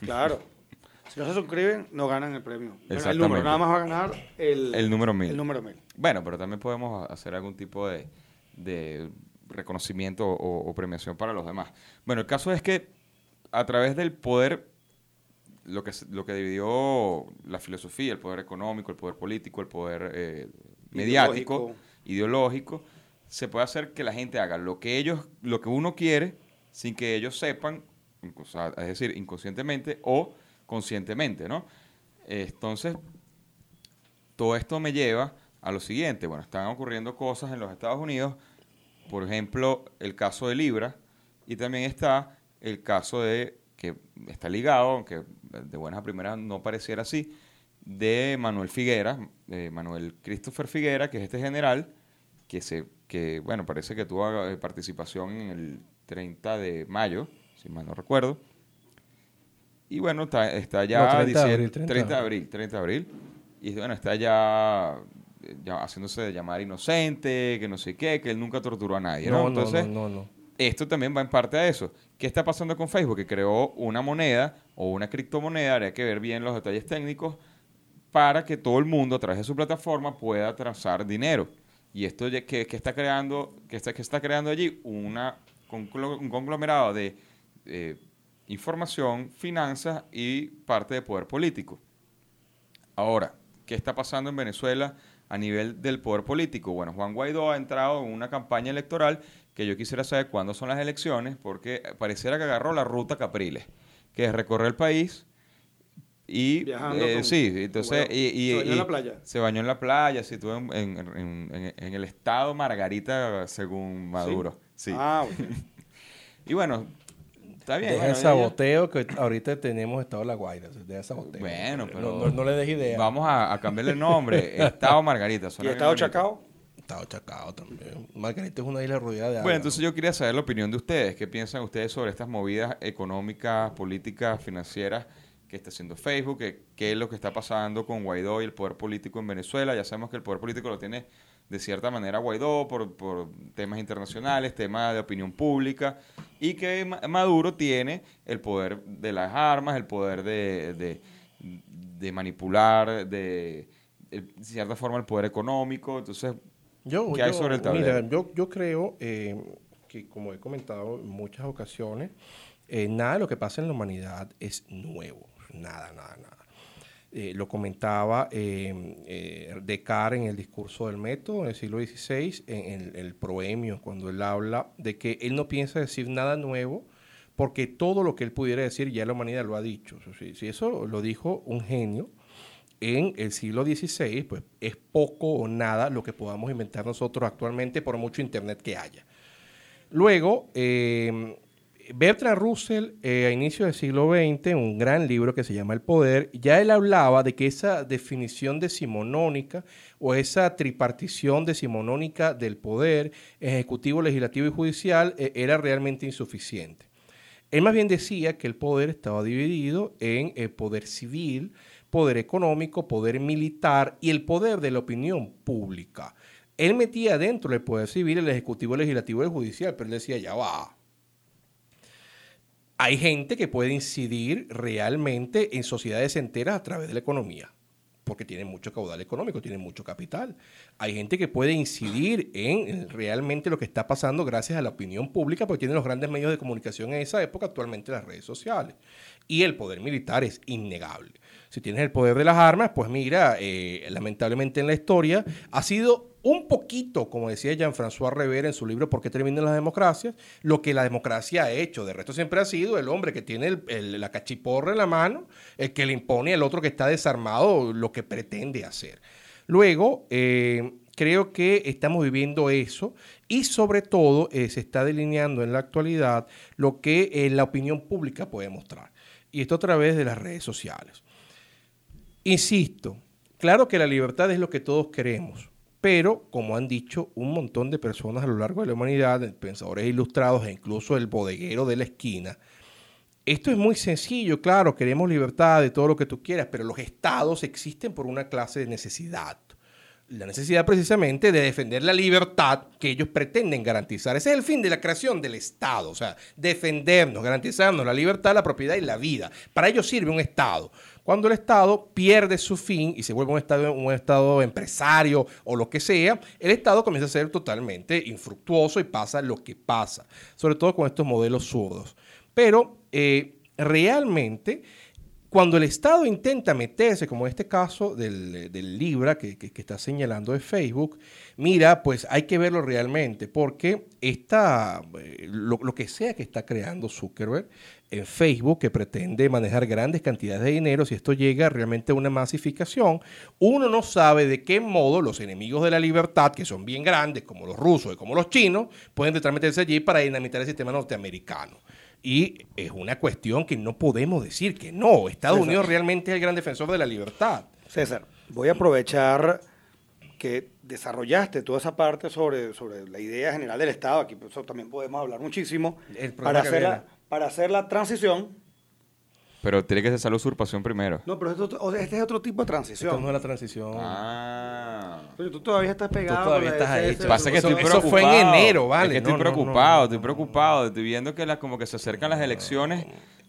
Claro. si no se suscriben, no ganan el premio. El número, nada más va a ganar el, El número mil. El número mil. Bueno, pero también podemos hacer algún tipo de, de reconocimiento o, o premiación para los demás. Bueno, el caso es que a través del poder, lo que, lo que dividió la filosofía, el poder económico, el poder político, el poder eh, mediático, Ideológico. ideológico, se puede hacer que la gente haga lo que ellos, lo que uno quiere, sin que ellos sepan, es decir, inconscientemente o conscientemente, ¿no? Entonces, todo esto me lleva a lo siguiente. Bueno, están ocurriendo cosas en los Estados Unidos, por ejemplo, el caso de Libra, y también está el caso de, que está ligado, aunque de buenas a primeras no pareciera así, de Manuel Figuera, eh, Manuel Christopher Figuera, que es este general, que, se, que bueno, parece que tuvo eh, participación en el 30 de mayo, si mal no recuerdo. Y bueno, está, está ya No, 30 de diciendo- abril, 30 de 30 de abril, 30 de abril. Y bueno, está ya, ya haciéndose de llamar inocente, que no sé qué, que él nunca torturó a nadie. ¿no? No, Entonces, no, esto también va en parte a eso. ¿Qué está pasando con Facebook? Que creó una moneda o una criptomoneda, habría que ver bien los detalles técnicos, para que todo el mundo a través de su plataforma pueda transar dinero. Y esto que, está creando, que está, que está creando allí una, un conglomerado de información, finanzas y parte de poder político. Ahora, ¿qué está pasando en Venezuela a nivel del poder político? Bueno, Juan Guaidó ha entrado en una campaña electoral que yo quisiera saber cuándo son las elecciones, porque pareciera que agarró la ruta Capriles, que es recorrer el país y Viajando eh, con- sí, entonces y, y- Se bañó en la playa. Se bañó en la playa, sí, estuvo en, en- en- el estado Margarita según Maduro. Sí. Ah. Y bueno, está bien. Deja bueno, el saboteo que ahorita tenemos Estado de la Guaira. Deja el saboteo. Bueno, No- pero No, no le des idea. Vamos a, a cambiarle el nombre. Estado Margarita. ¿Y Estado bonito. Chacao? Estado Chacao también. Margarita es una isla rodeada de agua. Bueno, entonces yo quería saber la opinión de ustedes. ¿Qué piensan ustedes sobre estas movidas económicas, políticas, financieras está haciendo Facebook? ¿Qué, qué es lo que está pasando con Guaidó y el poder político en Venezuela? Ya sabemos que el poder político lo tiene de cierta manera Guaidó por, por temas internacionales, temas de opinión pública, y que Ma- Maduro tiene el poder de las armas, el poder de, de, de manipular, de, de cierta forma el poder económico. Entonces, Yo, ¿Qué hay sobre el tablero? Mira, yo, yo creo eh, que, como he comentado en muchas ocasiones, eh, nada de lo que pasa en la humanidad es nuevo. Nada, nada, nada. Eh, lo comentaba eh, eh, Descartes en el discurso del método en el siglo XVI, en el, proemio, cuando él habla de que él no piensa decir nada nuevo, porque todo lo que él pudiera decir ya la humanidad lo ha dicho. Si, eso lo dijo un genio en el siglo XVI, pues es poco o nada lo que podamos inventar nosotros actualmente por mucho Internet que haya. Luego, eh, Bertrand Russell, eh, a inicios del siglo XX, un gran libro que se llama El Poder, ya él hablaba de que esa definición decimonónica o esa tripartición decimonónica del poder ejecutivo, legislativo y judicial eh, era realmente insuficiente. Él más bien decía que el poder estaba dividido en el poder civil, poder económico, poder militar y el poder de la opinión pública. Él metía dentro del poder civil el ejecutivo, legislativo y el judicial, pero él decía, ya va, hay gente que puede incidir realmente en sociedades enteras a través de la economía, porque tienen mucho caudal económico, tienen mucho capital. Hay gente que puede incidir en realmente lo que está pasando gracias a la opinión pública, porque tienen los grandes medios de comunicación en esa época, actualmente las redes sociales. Y el poder militar es innegable. Si tienes el poder de las armas, pues mira, eh, lamentablemente en la historia ha sido un poquito, como decía Jean-François Revere en su libro ¿Por qué terminan las democracias? Lo que la democracia ha hecho. De resto siempre ha sido el hombre que tiene la cachiporra en la mano, el que le impone al otro que está desarmado lo que pretende hacer. Luego, eh, creo que estamos viviendo eso y sobre todo eh, se está delineando en la actualidad lo que la opinión pública puede mostrar. Y esto a través de las redes sociales. Insisto, claro que la libertad es lo que todos queremos, pero como han dicho un montón de personas a lo largo de la humanidad, pensadores ilustrados e incluso el bodeguero de la esquina, esto es muy sencillo, claro, queremos libertad de todo lo que tú quieras, pero los estados existen por una clase de necesidad. La necesidad precisamente de defender la libertad que ellos pretenden garantizar. Ese es el fin de la creación del Estado, o sea, defendernos, garantizarnos la libertad, la propiedad y la vida. Para ello sirve un Estado. Cuando el Estado pierde su fin y se vuelve un Estado, un estado empresario o lo que sea, el Estado comienza a ser totalmente infructuoso y pasa lo que pasa, sobre todo con estos modelos zurdos. Pero eh, realmente cuando el Estado intenta meterse, como en este caso del, Libra que, está señalando de Facebook, mira, pues hay que verlo realmente, porque esta, eh, lo, que sea que está creando Zuckerberg en Facebook, que pretende manejar grandes cantidades de dinero, si esto llega realmente a una masificación, uno no sabe de qué modo los enemigos de la libertad, que son bien grandes, como los rusos y como los chinos, pueden meterse allí para dinamitar el sistema norteamericano. Y es una cuestión que no podemos decir que no. Estados Unidos realmente es el gran defensor de la libertad. César, voy a aprovechar que desarrollaste toda esa parte sobre, sobre la idea general del Estado. Aquí pues, eso también podemos hablar muchísimo. para hacer, la, para hacer la transición pero tiene que ser la usurpación primero. No, pero este es otro tipo de transición. Esto no es la transición. Ah. Pero tú todavía estás pegado. Tú todavía estás ahí. Pasa que estoy preocupado. Eso fue en enero, ¿vale? Es que estoy preocupado, estoy preocupado. Estoy viendo que las, como que se acercan las elecciones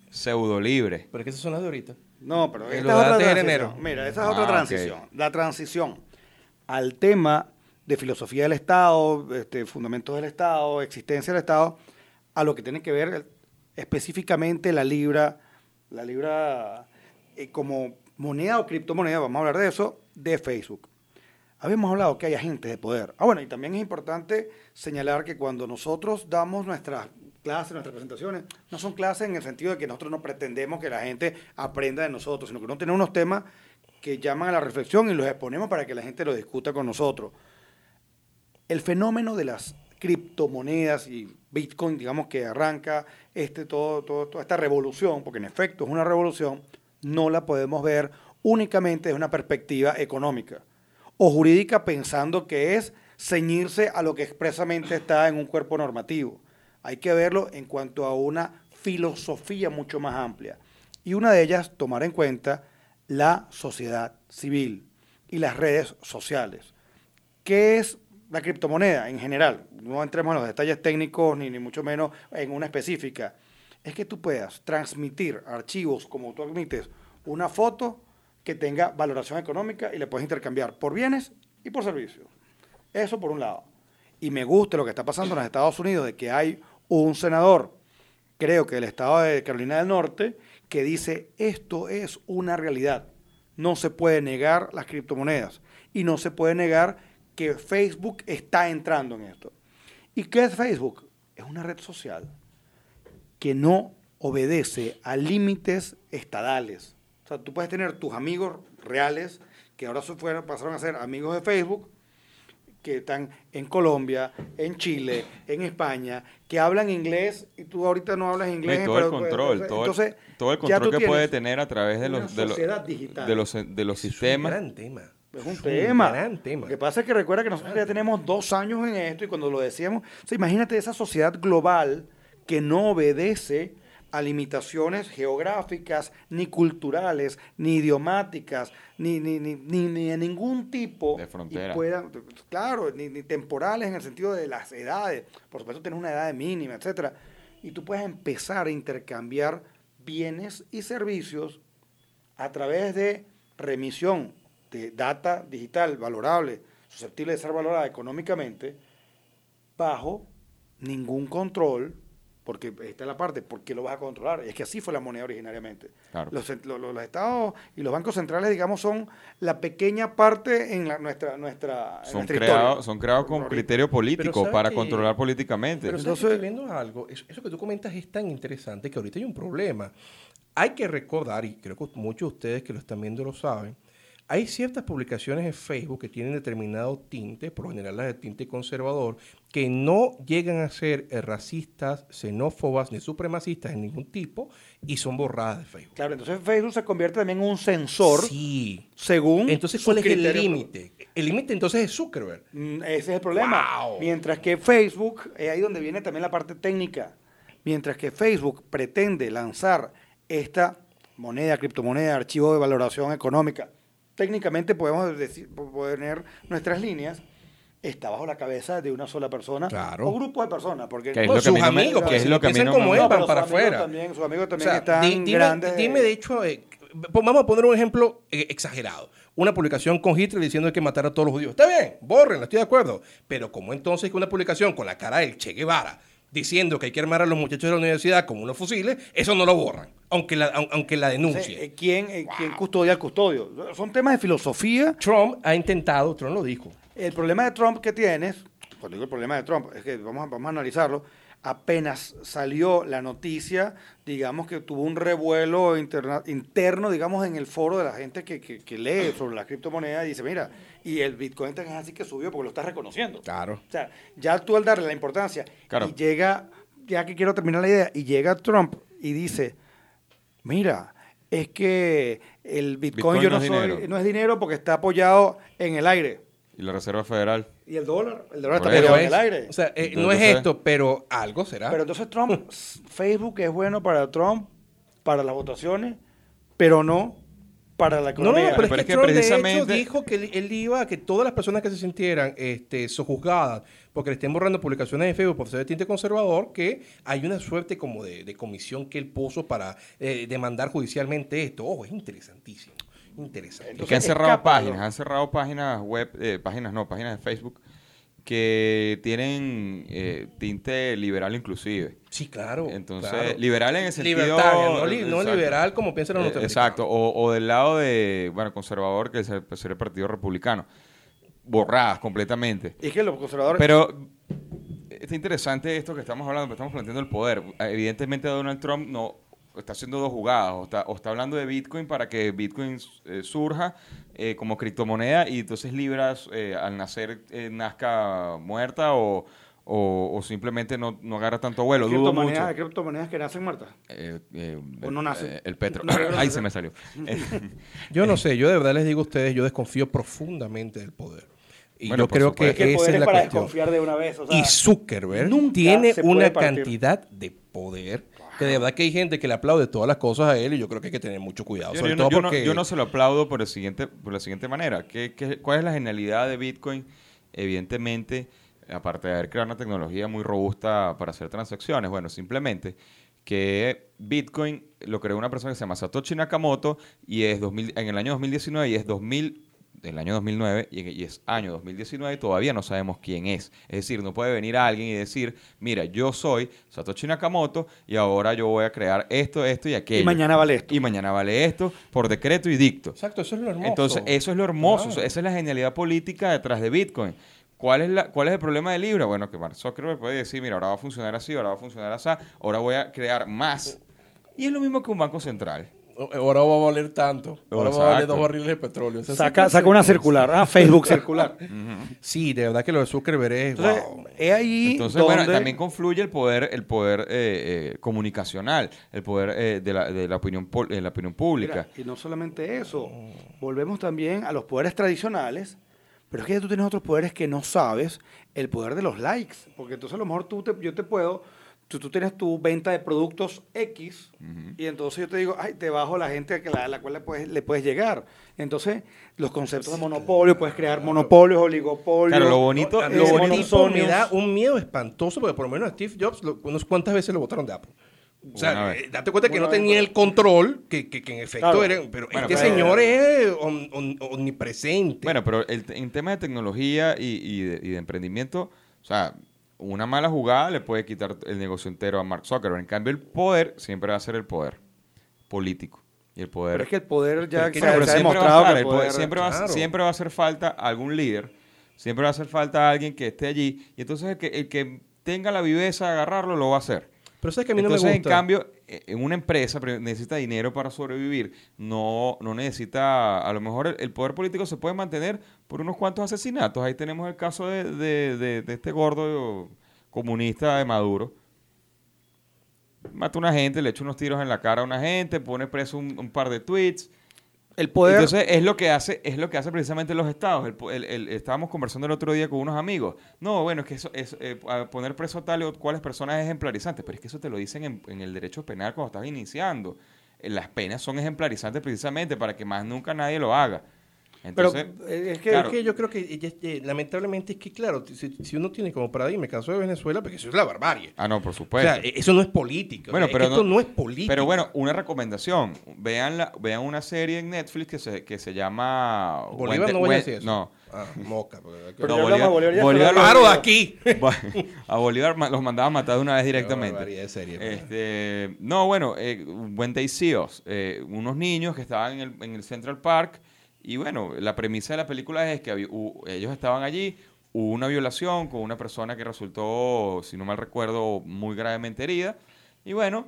pseudo libres. Pero es que esas son las de ahorita. No, pero esta es otra transición. enero. Mira, esa es otra ah, transición. La transición al tema de filosofía del Estado, este, fundamentos del Estado, existencia del Estado, a lo que tiene que ver específicamente la libra la libra eh, como moneda o criptomoneda, vamos a hablar de eso, de Facebook. Habíamos hablado que hay agentes de poder. Ah, bueno, y también es importante señalar que cuando nosotros damos nuestras clases, nuestras presentaciones, no son clases en el sentido de que nosotros no pretendemos que la gente aprenda de nosotros, sino que no tenemos unos temas que llaman a la reflexión y los exponemos para que la gente lo discuta con nosotros. El fenómeno de las criptomonedas y Bitcoin, digamos que arranca este, todo, toda esta revolución, porque en efecto es una revolución, no la podemos ver únicamente desde una perspectiva económica o jurídica pensando que es ceñirse a lo que expresamente está en un cuerpo normativo. Hay que verlo en cuanto a una filosofía mucho más amplia. Y una de ellas, tomar en cuenta la sociedad civil y las redes sociales. ¿Qué es la criptomoneda en general, no entremos en los detalles técnicos ni, ni mucho menos en una específica, es que tú puedas transmitir archivos como tú admites una foto que tenga valoración económica y le puedes intercambiar por bienes y por servicios. Eso por un lado. Y me gusta lo que está pasando en los Estados Unidos, de que hay un senador, creo que del estado de Carolina del Norte, que dice, esto es una realidad. No se puede negar las criptomonedas y no se puede negar que Facebook está entrando en esto. ¿Y qué es Facebook? Es una red social que no obedece a límites estadales. O sea, tú puedes tener tus amigos reales, que ahora se fueron, pasaron a ser amigos de Facebook, que están en Colombia, en Chile, en España, que hablan inglés y tú ahorita no hablas inglés. Y todo el control, todo, entonces, el, todo el control que puede tener a través de los, de los, sociedad digital. de los, de los Es un sistemas. gran tema. Es un Es tema. Un gran tema. Lo que pasa es que recuerda que nosotros ya tenemos dos años en esto y cuando lo decíamos, o sea, imagínate esa sociedad global que no obedece a limitaciones geográficas, ni culturales, ni idiomáticas, ni, ni, ni, ni, ni de ningún tipo. De frontera. y puedan- claro, ni, ni temporales en el sentido de las edades. Por supuesto, tienes una edad mínima, etcétera. Y tú puedes empezar a intercambiar bienes y servicios a través de remisión de data digital valorable, susceptible de ser valorada económicamente, bajo ningún control, porque esta es la parte, ¿por qué lo vas a controlar? Es que así fue la moneda originariamente. Claro. Los, los estados y los bancos centrales, digamos, son la pequeña parte en la- nuestra, nuestra, en Son nuestra creados, historia. son creados con criterio político ¿sabes para que- controlar políticamente. Pero ¿sabes Entonces- estoy viendo algo, eso, eso que tú comentas es tan interesante que ahorita hay un problema. Hay que recordar, y creo que muchos de ustedes que lo están viendo lo saben, hay ciertas publicaciones en Facebook que tienen determinado tinte, por lo general las de tinte conservador, que no llegan a ser racistas, xenófobas ni supremacistas en ningún tipo y son borradas de Facebook. Claro, entonces Facebook se convierte también en un sensor Sí. según Entonces, ¿cuál es el límite? El límite entonces es Zuckerberg. Mm, Ese es el problema. Wow. Mientras que Facebook, es ahí donde viene también la parte técnica, mientras que Facebook pretende lanzar esta moneda, criptomoneda, archivo de valoración económica, técnicamente podemos decir, poner nuestras líneas, está bajo la cabeza de una sola persona Claro. o grupo de personas. Porque Que es Bueno, lo que a mí sus no me- amigos, que es lo que a mí piensan no me- como él, No, para sus amigos afuera. También, sus amigos O también sea, están di- dime, grandes. dime, de hecho, eh, vamos a poner un ejemplo eh, exagerado. Una publicación con Hitler diciendo que matar a todos los judíos. Está bien, bórrenla, estoy de acuerdo. Pero como entonces que una publicación con la cara del Che Guevara diciendo que hay que armar a los muchachos de la universidad con unos fusiles, eso no lo borran, aunque la, aun- aunque la denuncie. eh, ¿quién, eh, quién custodia al custodio? Son temas de filosofía Trump ha intentado, Trump lo dijo, El problema de Trump que tienes, cuando digo el problema de Trump, es que vamos a, vamos a analizarlo, apenas salió la noticia, digamos que tuvo un revuelo interna- interno, digamos, en el foro de la gente que, que- que lee sobre la criptomoneda y dice, mira, y el Bitcoin es así que subió porque lo estás reconociendo. Claro. O sea, ya tú al darle la importancia, Claro. y llega, ya que quiero terminar la idea, y llega Trump y dice, mira, es que el Bitcoin, Bitcoin yo no soy, no es dinero porque está apoyado en el aire. Y la Reserva Federal. Y el dólar, el dólar está en el aire. O sea, eh, no es esto, pero algo será. pero entonces Trump, Facebook es bueno para Trump, para las votaciones, pero no para la No, no, economía. pero, Pero es es que, que Trump de hecho dijo que él, él iba a que todas las personas que se sintieran este, sojuzgadas porque le estén borrando publicaciones en Facebook por ser de tinte conservador, que hay una suerte como de, de comisión que él puso para eh, demandar judicialmente esto. Oh, es interesantísimo. Interesante. Entonces, que han cerrado páginas, han cerrado páginas web, eh, páginas no, páginas de Facebook que tienen eh, tinte liberal inclusive. sí, claro. Entonces, claro. liberal en el sentido... Libertario, no, li- no liberal como piensan los Eh, norteamericanos. Exacto, o, o del lado de, bueno, conservador, que es el, pues, el Partido Republicano. Borradas completamente. Y es que los conservadores... Pero está interesante esto que estamos hablando, estamos planteando el poder. Evidentemente Donald Trump no está haciendo dos jugadas, o está, o está hablando de Bitcoin para que Bitcoin eh, surja eh, como criptomoneda y entonces Libra eh, al nacer eh, nazca muerta o, o, o simplemente no, no agarra tanto vuelo. hay Dudo criptomonedas, mucho. hay criptomonedas que nacen muertas. Eh, eh, O no nace. eh, el petro. No, no, no, Ahí se me salió. Yo no sé, yo de verdad les digo a ustedes, yo desconfío profundamente del poder. Y Bueno, yo creo que. Es que esa es la para cuestión. desconfiar de una vez. o sea, y Zuckerberg tiene una partir. cantidad de poder que de verdad que hay gente que le aplaude todas las cosas a él y yo creo que hay que tener mucho cuidado. Yo, sobre yo todo no, yo no- porque yo no se lo aplaudo por, el siguiente, por la siguiente manera. ¿Qué, qué- cuál es la genialidad de Bitcoin? Evidentemente, aparte de haber creado una tecnología muy robusta para hacer transacciones, bueno, simplemente que Bitcoin lo creó una persona que se llama Satoshi Nakamoto y es 2000, en el año 2019 y es 2000 del año 2009 y, y es año 2019 y todavía no sabemos quién es. Es decir, no puede venir alguien y decir, mira, yo soy Satoshi Nakamoto y ahora yo voy a crear esto, esto y aquello. y mañana vale esto. Y mañana vale esto por decreto y dicto. Exacto, eso es lo hermoso. Entonces, eso es lo hermoso, Claro. esa es la genialidad política detrás de Bitcoin. ¿Cuál es, la, ¿Cuál es el problema de Libra? Bueno, que Mark Zuckerberg puede decir, mira, ahora va a funcionar así, ahora va a funcionar así, ahora voy a crear más. Y es lo mismo que un banco central. Ahora va a valer tanto. Ahora va a valer dos barriles de petróleo. O sea, Saca, sí, saca una circular. Ah, Facebook circular. Sí, de verdad que lo de Zuckerberg es... Entonces, wow. es ahí Entonces, bueno, también confluye el poder, el poder eh, eh, comunicacional, el poder eh, de, la, de la opinión, pol- eh, la opinión pública. Mira, y no solamente eso, volvemos también a los poderes tradicionales, pero es que ya tú tienes otros poderes que no sabes, el poder de los likes, porque entonces a lo mejor tú te- yo te puedo, tú, tú tienes tu venta de productos X, y entonces yo te digo, ay, te bajo la gente a que la, a la cual le puedes, le puedes llegar. Entonces, los conceptos de monopolio, puedes crear monopolios, oligopolios. Claro, lo bonito- lo ese bonito- me da un miedo espantoso porque por lo menos a Steve Jobs, lo- unos cuantas veces lo votaron de Apple. O sea, eh, date cuenta que Una no vez, tenía el control, que, que, que en efecto Claro. era... Pero Bueno, este pero- señor es om- om- omnipresente. Bueno, pero el, en temas de tecnología y, y de, y de emprendimiento, o sea, una mala jugada le puede quitar el negocio entero a Mark Zuckerberg. En cambio, el poder siempre va a ser el poder político. Y el poder... Pero es que el poder ya que se, pero siempre va a demostrado estar, que el el poder- poder- siempre, va, siempre va a hacer falta algún líder, siempre va a hacer falta alguien que esté allí, y entonces el que, el que tenga la viveza de agarrarlo lo va a hacer. Pero sabes que a mí entonces, no me en cambio, eh, en una empresa pre- necesita dinero para sobrevivir, no, no necesita, a lo mejor el, el poder político se puede mantener por unos cuantos asesinatos. Ahí tenemos el caso de, de- de- de este gordo comunista de Maduro. Mata a una gente, le echa unos tiros en la cara a una gente, pone preso un, un par de tweets. El poder Entonces es lo que hace, es lo que hace precisamente los estados. El estábamos conversando el otro día con unos amigos. No, bueno, es que eso es eh, poner preso a tal o cuales personas es ejemplarizante, pero es que eso te lo dicen en, en el derecho penal cuando estás iniciando. Eh, Las penas son ejemplarizantes precisamente para que más nunca nadie lo haga. Pero Entonces, eh, es que claro. Es que yo creo que eh, eh, lamentablemente es que, claro, si, si uno tiene como paradigma el caso de Venezuela, porque eso es la barbarie. ah, no, por O supuesto. sea, eh, eso no es política. Bueno, Es pero que esto no, es política. Pero bueno, una recomendación. Vean, la, vean una serie en Netflix que se, que se llama... Bolívar When no vaya a decir eso. No. Ah, moca. porque- Pero No, Bolívar, ya Bolívar se lo- ¡Paro de aquí! a Bolívar los mandaba a matar de una vez directamente. de serie, pues. Este, no, bueno, eh, See Us, eh, unos niños que estaban en el, en el Central Park y bueno, la premisa de la película es que hu- ellos estaban allí, hubo una violación con una persona que resultó, si no mal recuerdo, muy gravemente herida y bueno,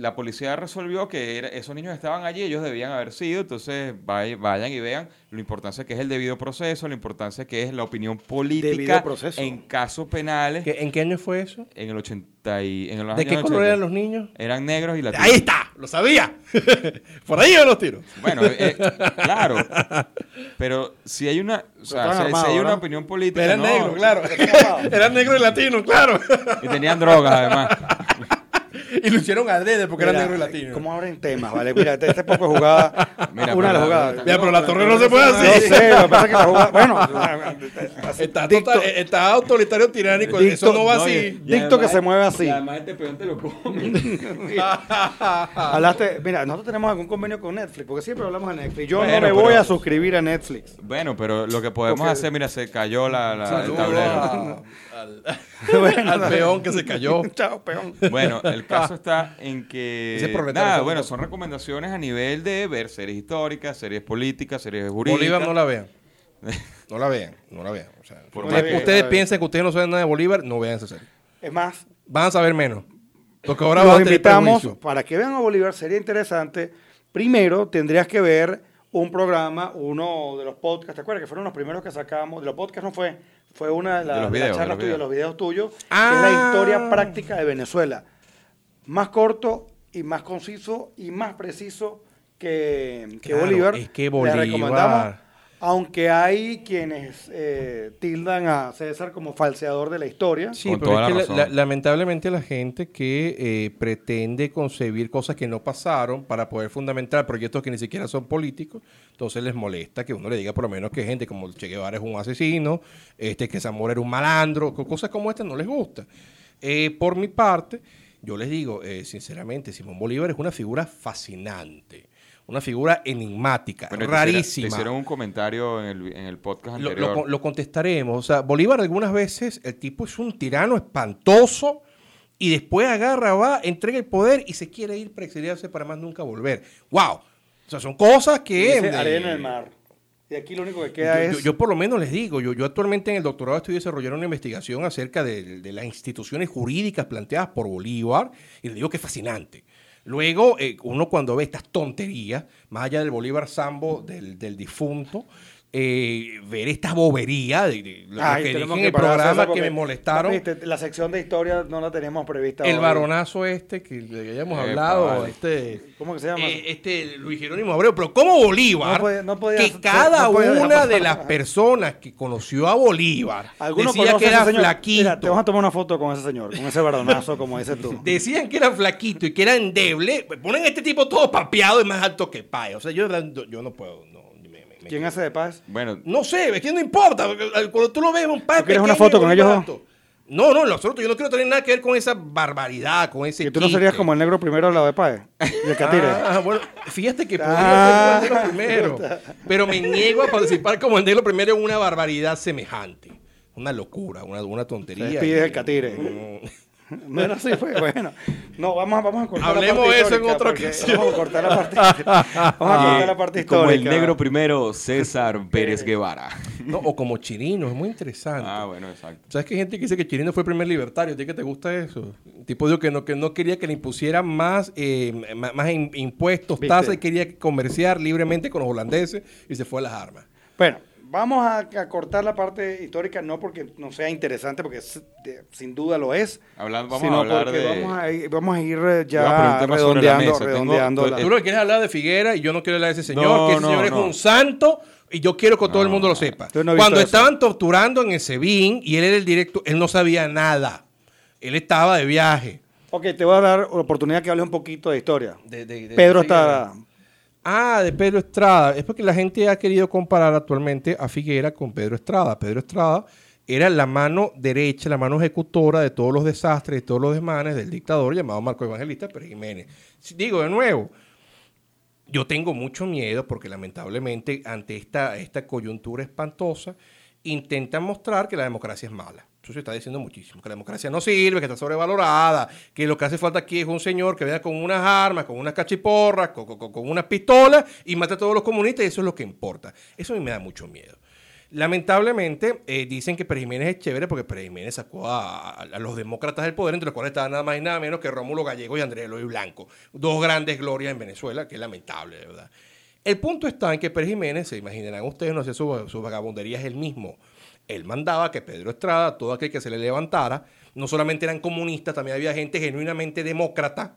la policía resolvió que era- esos niños estaban allí, ellos debían haber sido, entonces vay- vayan y vean la importancia que es el debido proceso, la importancia que es la opinión política en casos penales ¿Qué- ¿En qué año fue eso? en el 80 y en los ¿De años qué color 80. eran los niños? Eran negros y latinos. ¡Ahí está! ¡Lo sabía! Por ahí yo los tiro. Bueno, eh, claro. Pero si hay una, o sea, estaban si- hay una opinión política, Eran no. negros, claro. eran negros y latinos, claro. Y tenían drogas además. y lo hicieron adrede porque Mira, eran negros y latinos. ¿Cómo abren temas? Vale, mira, este, este poco de jugada. Mira, una de las jugadas. Mira, pero la torre no se puede No así. sé, lo que pasa es que la jugada. Bueno, Está, dicto- total- eh, está autoritario tiránico. Dicto- eso no va no, así. y- Dicto que se mueve así. Y además este peón te lo come. Hablaste, mira, nosotros tenemos algún convenio con Netflix, porque siempre hablamos de Netflix. Yo Bueno, no me pero- voy a suscribir a Netflix. bueno, pero lo que podemos Porque- hacer, mira, se cayó la, la- el tablero. Al, al peón que se cayó. Chao, peón. Bueno, el caso está en que Ese nada, bueno, son recomendaciones a nivel de ver series históricas, series políticas, series jurídicas. Bolívar no la vean. No la vean, no la vean. O sea, Por ustedes, ver. piensan que ustedes no saben nada de Bolívar, no vean esa serie. Es más, Van a saber menos. Porque ahora van a los invitamos prejuicio. para que vean a Bolívar, sería interesante. Primero, tendrías que ver un programa, uno de los podcasts, ¿te acuerdas? Que fueron los primeros que sacamos. De los podcasts no fue, fue una de, la- De los de las de charlas los tuyas, los videos tuyos, que Ah. es la historia práctica de Venezuela. Más corto y más conciso y más preciso que, que Claro, Bolívar. es que Bolívar- recomendamos, aunque hay quienes eh, tildan a César como falseador de la historia. Sí, Con pero toda es la que razón. la- la- lamentablemente la gente que eh, pretende concebir cosas que no pasaron para poder fundamentar proyectos que ni siquiera son políticos, entonces les molesta que uno le diga por lo menos que gente como Che Guevara es un asesino, este que Zamora era un malandro, co- cosas como estas no les gusta. Eh, por mi parte, yo les digo, eh, sinceramente, Simón Bolívar es una figura fascinante, una figura enigmática, Bueno, te hiciera- rarísima. Te hicieron un comentario en el, en el podcast Lo, anterior. lo- lo contestaremos. O sea, Bolívar algunas veces, el tipo es un tirano espantoso y después agarra, va, entrega el poder y se quiere ir para exiliarse para más nunca volver. ¡Wow! O sea, son cosas que... Dice eh, arena en el mar. Y aquí lo único que queda Yo, es... yo- yo por lo menos les digo, yo, yo actualmente en el doctorado estoy desarrollando una investigación acerca de, de las instituciones jurídicas planteadas por Bolívar y les digo que es fascinante. Luego, eh, uno cuando ve estas tonterías, más allá del Bolívar Sambo del, del difunto, eh, ver esta bobería de, de lo Ay, que dije tenemos en el programa que me molestaron. viste, La sección de historia no la teníamos prevista El hoy. varonazo este que le habíamos Epa, hablado, vale. este, ¿Cómo que se llama? eh, este Luis Jerónimo Abreu, pero como Bolívar, No podía- no podía- que no cada podía una de las personas que conoció a Bolívar ¿Alguno decía que ese era flaquito. Mira, te vamos a tomar una foto con ese señor, con ese varonazo, como dices tú. Decían que era flaquito y que era endeble. Ponen a este tipo todo papeado y más alto que Paya. O sea, yo, yo no puedo. ¿Quién hace de paz? Bueno, No sé, es que no importa. eh, Cuando tú lo ves, un ¿Tú quieres una foto con ellos dos? No, no, en lo absoluto. Yo no quiero tener nada que ver con esa barbaridad, con ese Que tú no serías como el negro primero al lado de Paez. Y el catire. Ah, bueno, fíjate que podría Ah. ser como el negro primero. Pero me niego a participar como el negro primero en una barbaridad semejante. Una locura, una, una tontería. Se despide Y- el catire. Mm. Bueno, sí fue bueno. No, vamos, a- vamos a cortar Hablemos la parte de eso en histórica, otra ocasión. Vamos a cortar la parte, vamos a cortar la parte y como el histórica. negro primero, César Pérez Guevara. No, o como Chirino, es muy interesante. Ah, bueno, exacto. ¿Sabes que hay gente que dice que Chirino fue el primer libertario? ¿A que te gusta eso? Tipo dijo que no, que no quería que le impusieran más, eh, más impuestos, tasas, y quería comerciar libremente con los holandeses y se fue a las armas. Bueno, vamos a, a cortar la parte histórica, no porque no sea interesante, porque es- de- sin duda lo es. Hablando, vamos sino a hablar porque de... vamos a ir, vamos a ir eh, ya la redondeando. Tengo- la- Eh, Tú lo que quieres hablar de Figuera y yo no quiero hablar de ese señor, No, que ese no, señor es un santo y yo quiero que todo el mundo lo sepa. Cuando eso. estaban torturando en el SEBIN y él era el directo, él no sabía nada. Él estaba de viaje. Ok, te voy a dar oportunidad que hables un poquito de historia. De- de- de Pedro está... Ah, de Pedro Estrada. Es porque la gente ha querido comparar actualmente a Figuera con Pedro Estrada. Pedro Estrada era la mano derecha, la mano ejecutora de todos los desastres, de todos los desmanes del dictador llamado Marco Evangelista Pérez Jiménez. Digo de nuevo, yo tengo mucho miedo porque lamentablemente ante esta, esta coyuntura espantosa intentan mostrar que la democracia es mala. Se está diciendo muchísimo, que la democracia no sirve, que está sobrevalorada, que lo que hace falta aquí es un señor que venga con unas armas, con unas cachiporras, con, con, con unas pistolas y mate a todos los comunistas y eso es lo que importa. Eso a mí me da mucho miedo. Lamentablemente eh, dicen que Pérez Jiménez es chévere porque Pérez Jiménez sacó a, los demócratas del poder, entre los cuales estaban nada más y nada menos que Rómulo Gallego y Andrés Eloy Blanco. Dos grandes glorias en Venezuela, que es lamentable, de verdad. El punto está en que Pérez Jiménez, se imaginarán ustedes, no sé, su, su vagabundería es el mismo. Él mandaba que Pedro Estrada, todo aquel que se le levantara, no solamente eran comunistas, también había gente genuinamente demócrata.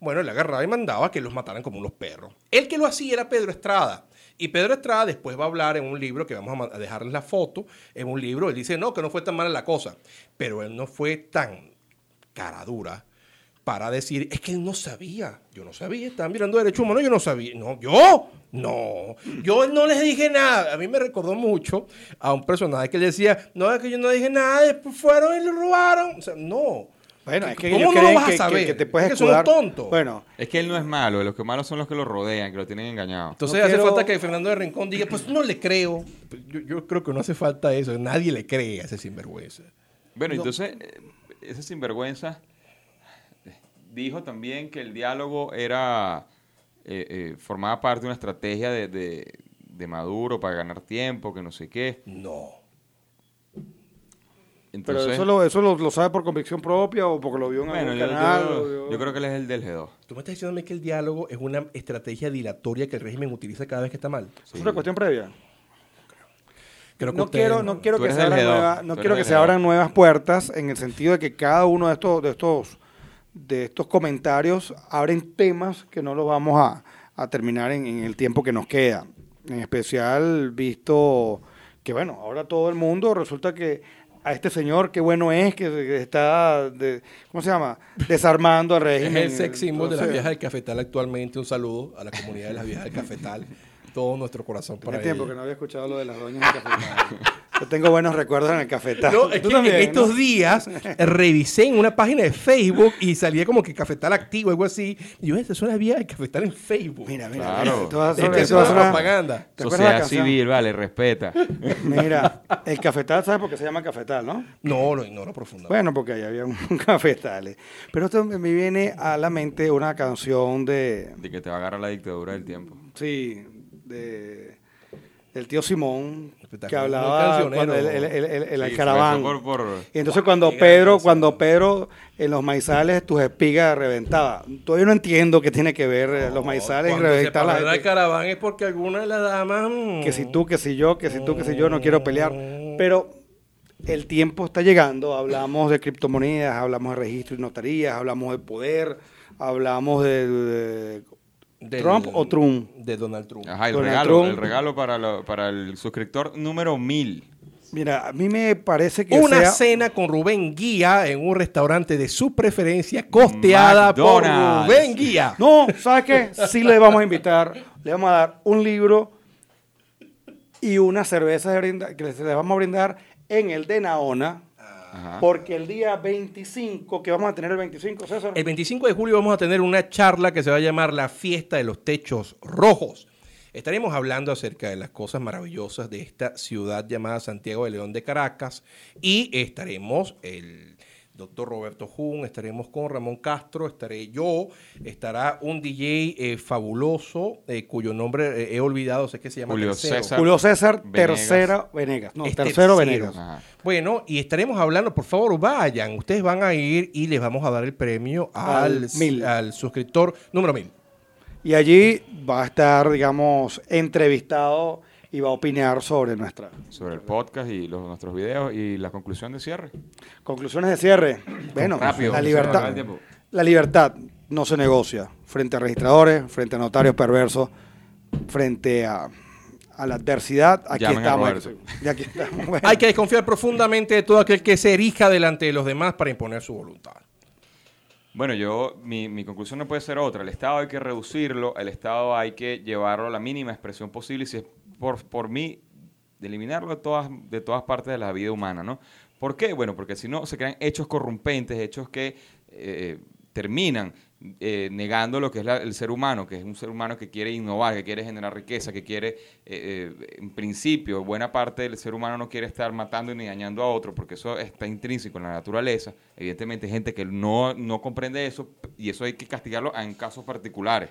Bueno, él agarraba y mandaba que los mataran como unos perros. El que lo hacía era Pedro Estrada. Y Pedro Estrada después va a hablar en un libro que vamos a dejarles la foto. En un libro, él dice, no, que no fue tan mala la cosa. Pero él no fue tan cara dura para decir, es que él no sabía. Yo no sabía, estaban mirando derecho humano, yo no sabía. No, yo, no. Yo no les dije nada. A mí me recordó mucho a un personaje que le decía, no, es que yo no dije nada, después fueron y lo robaron. O sea, no. Bueno, es que ¿Cómo no lo vas a que, saber? que te puedes Es que son tontos. Bueno, Es que él no es malo, los que malos son los que lo rodean, que lo tienen engañado. Entonces No hace quiero- falta que Fernando de Rincón diga, pues no le creo. Yo, yo creo que no hace falta eso. Nadie le cree a ese sinvergüenza. Bueno, entonces, eh, ese sinvergüenza dijo también que el diálogo era, eh, eh, formaba parte de una estrategia de, de- de Maduro para ganar tiempo, que no sé qué. No. pero eso, lo, eso lo, lo sabe por convicción propia o porque lo vio en bueno, algún yo, canal. yo- yo creo que él es el del G2. Tú me estás diciendo a mí que el diálogo es una estrategia dilatoria que el régimen utiliza cada vez que está mal. ¿Es una cuestión previa? Creo que no ustedes quiero, no quiero que se abran G2, nuevas, tú no quiero que se G2. abran nuevas puertas en el sentido de que cada uno de estos, de estos, de estos comentarios abren temas que no los vamos a, a terminar en, en el tiempo que nos queda. En especial visto que bueno, ahora todo el mundo resulta que a este señor qué bueno es que, que está de- ¿cómo se llama? desarmando al Es régimen. el sex symbol de las viejas del cafetal actualmente. Un saludo a la comunidad de las viejas del cafetal. Todo nuestro corazón para Tenía tiempo ellas. que no había escuchado lo de las doñas del cafetal. Yo tengo buenos recuerdos en el cafetal. No, es Tú que también, en estos ¿no? días eh, revisé en una página de Facebook y salía como que Cafetal activo, algo así. Y yo, esta es una vía de Cafetal en Facebook. Mira, mira, Claro. mira, esto va a Esta sonar- es una propaganda. ¿Te acuerdas la Sociedad civil, vale, respeta. Mira, el cafetal, ¿sabes por qué se llama cafetal, no? No, lo ignoro profundamente. Bueno, porque ahí había un cafetal. Pero esto me me viene a la mente una canción de, De que te va a agarrar la dictadura del tiempo. sí, de, del tío Simón, que hablaba cuando el, el, el, el- el Sí, alcaraván. fue por- por- Y entonces cuando Pedro, cuando Pedro en los maizales tus espigas reventaba. Todavía no entiendo qué tiene que ver eh, los maizales y reventar la gente. caravana es porque alguna de las damas... mm, Que si tú, que si yo, que si tú, que si yo, no quiero pelear. Pero el tiempo está llegando. Hablamos de criptomonedas, hablamos de registro y notarías, hablamos de poder, hablamos de, de- del- ¿Trump o Trump? De Donald Trump. Ajá, el Donald regalo, Trump. el regalo para, lo- para el suscriptor número 1000. Mira, a mí me parece que Una sea- cena con Rubén Guía en un restaurante de su preferencia, costeada por. Rubén Guía. No, ¿sabes qué? Sí le vamos a invitar, le vamos a dar un libro y una cerveza de brinda- que les, les vamos a brindar en el de Naona, Ajá. porque el día 25, que vamos a tener el 25, César. El 25 de julio vamos a tener una charla que se va a llamar La Fiesta de los Techos Rojos. Estaremos hablando acerca de las cosas maravillosas de esta ciudad llamada Santiago de León de Caracas y estaremos el doctor Roberto Jun, estaremos con Ramón Castro, estaré yo, estará un DJ eh, fabuloso eh, cuyo nombre eh, he olvidado, sé que se llama Julio Tercero. César. Julio César, Venegas. tercera Venegas. No, Es tercero tercero. Venegas. Ajá. Bueno, y estaremos hablando, por favor, vayan, ustedes van a ir y les vamos a dar el premio al, Al mil. al suscriptor número 1000. Y allí va a estar, digamos, entrevistado y va a opinar sobre nuestra Sobre el podcast y los, nuestros videos y la conclusión de cierre. conclusiones de cierre. Bueno, Rápido, la libertad, la libertad no se negocia frente a registradores, frente a notarios perversos, frente a, a la adversidad. Aquí Llamen estamos. Roberto. Y aquí estamos. Bueno. Hay que desconfiar profundamente de todo aquel que se erija delante de los demás para imponer su voluntad. Bueno, yo, mi, mi conclusión no puede ser otra. El Estado hay que reducirlo, el Estado hay que llevarlo a la mínima expresión posible y si es por, por mí, de eliminarlo de todas, de todas partes de la vida humana, ¿no? ¿Por qué? Bueno, porque si no se crean hechos corrompentes, hechos que eh, terminan eh, negando lo que es la- el ser humano, que es un ser humano que quiere innovar, que quiere generar riqueza, que quiere, eh, eh, en principio, buena parte del ser humano no quiere estar matando ni dañando a otro, porque eso está intrínseco en la naturaleza. Evidentemente hay gente que no, no comprende eso y eso hay que castigarlo en casos particulares.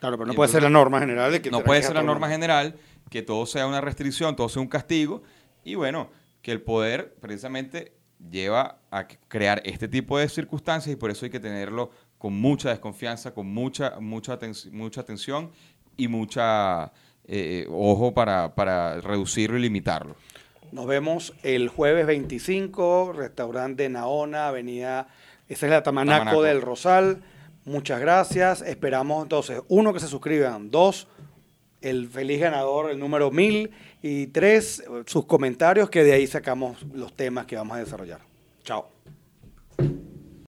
Claro, pero no puede ser la norma general de que No puede ser la norma general, que todo sea una restricción, todo sea un castigo, y bueno, que el poder precisamente lleva a crear este tipo de circunstancias y por eso hay que tenerlo con mucha desconfianza, con mucha, mucha, aten- mucha atención y mucha eh, ojo para, para reducirlo y limitarlo. Nos vemos el jueves 25, restaurante Naona, avenida, esa es la Tamanaco, Tamanaco. del Rosal. Muchas gracias. Esperamos entonces, uno, que se suscriban, dos, el feliz ganador, el número 1000, y tres, sus comentarios, que de ahí sacamos los temas que vamos a desarrollar. Chao.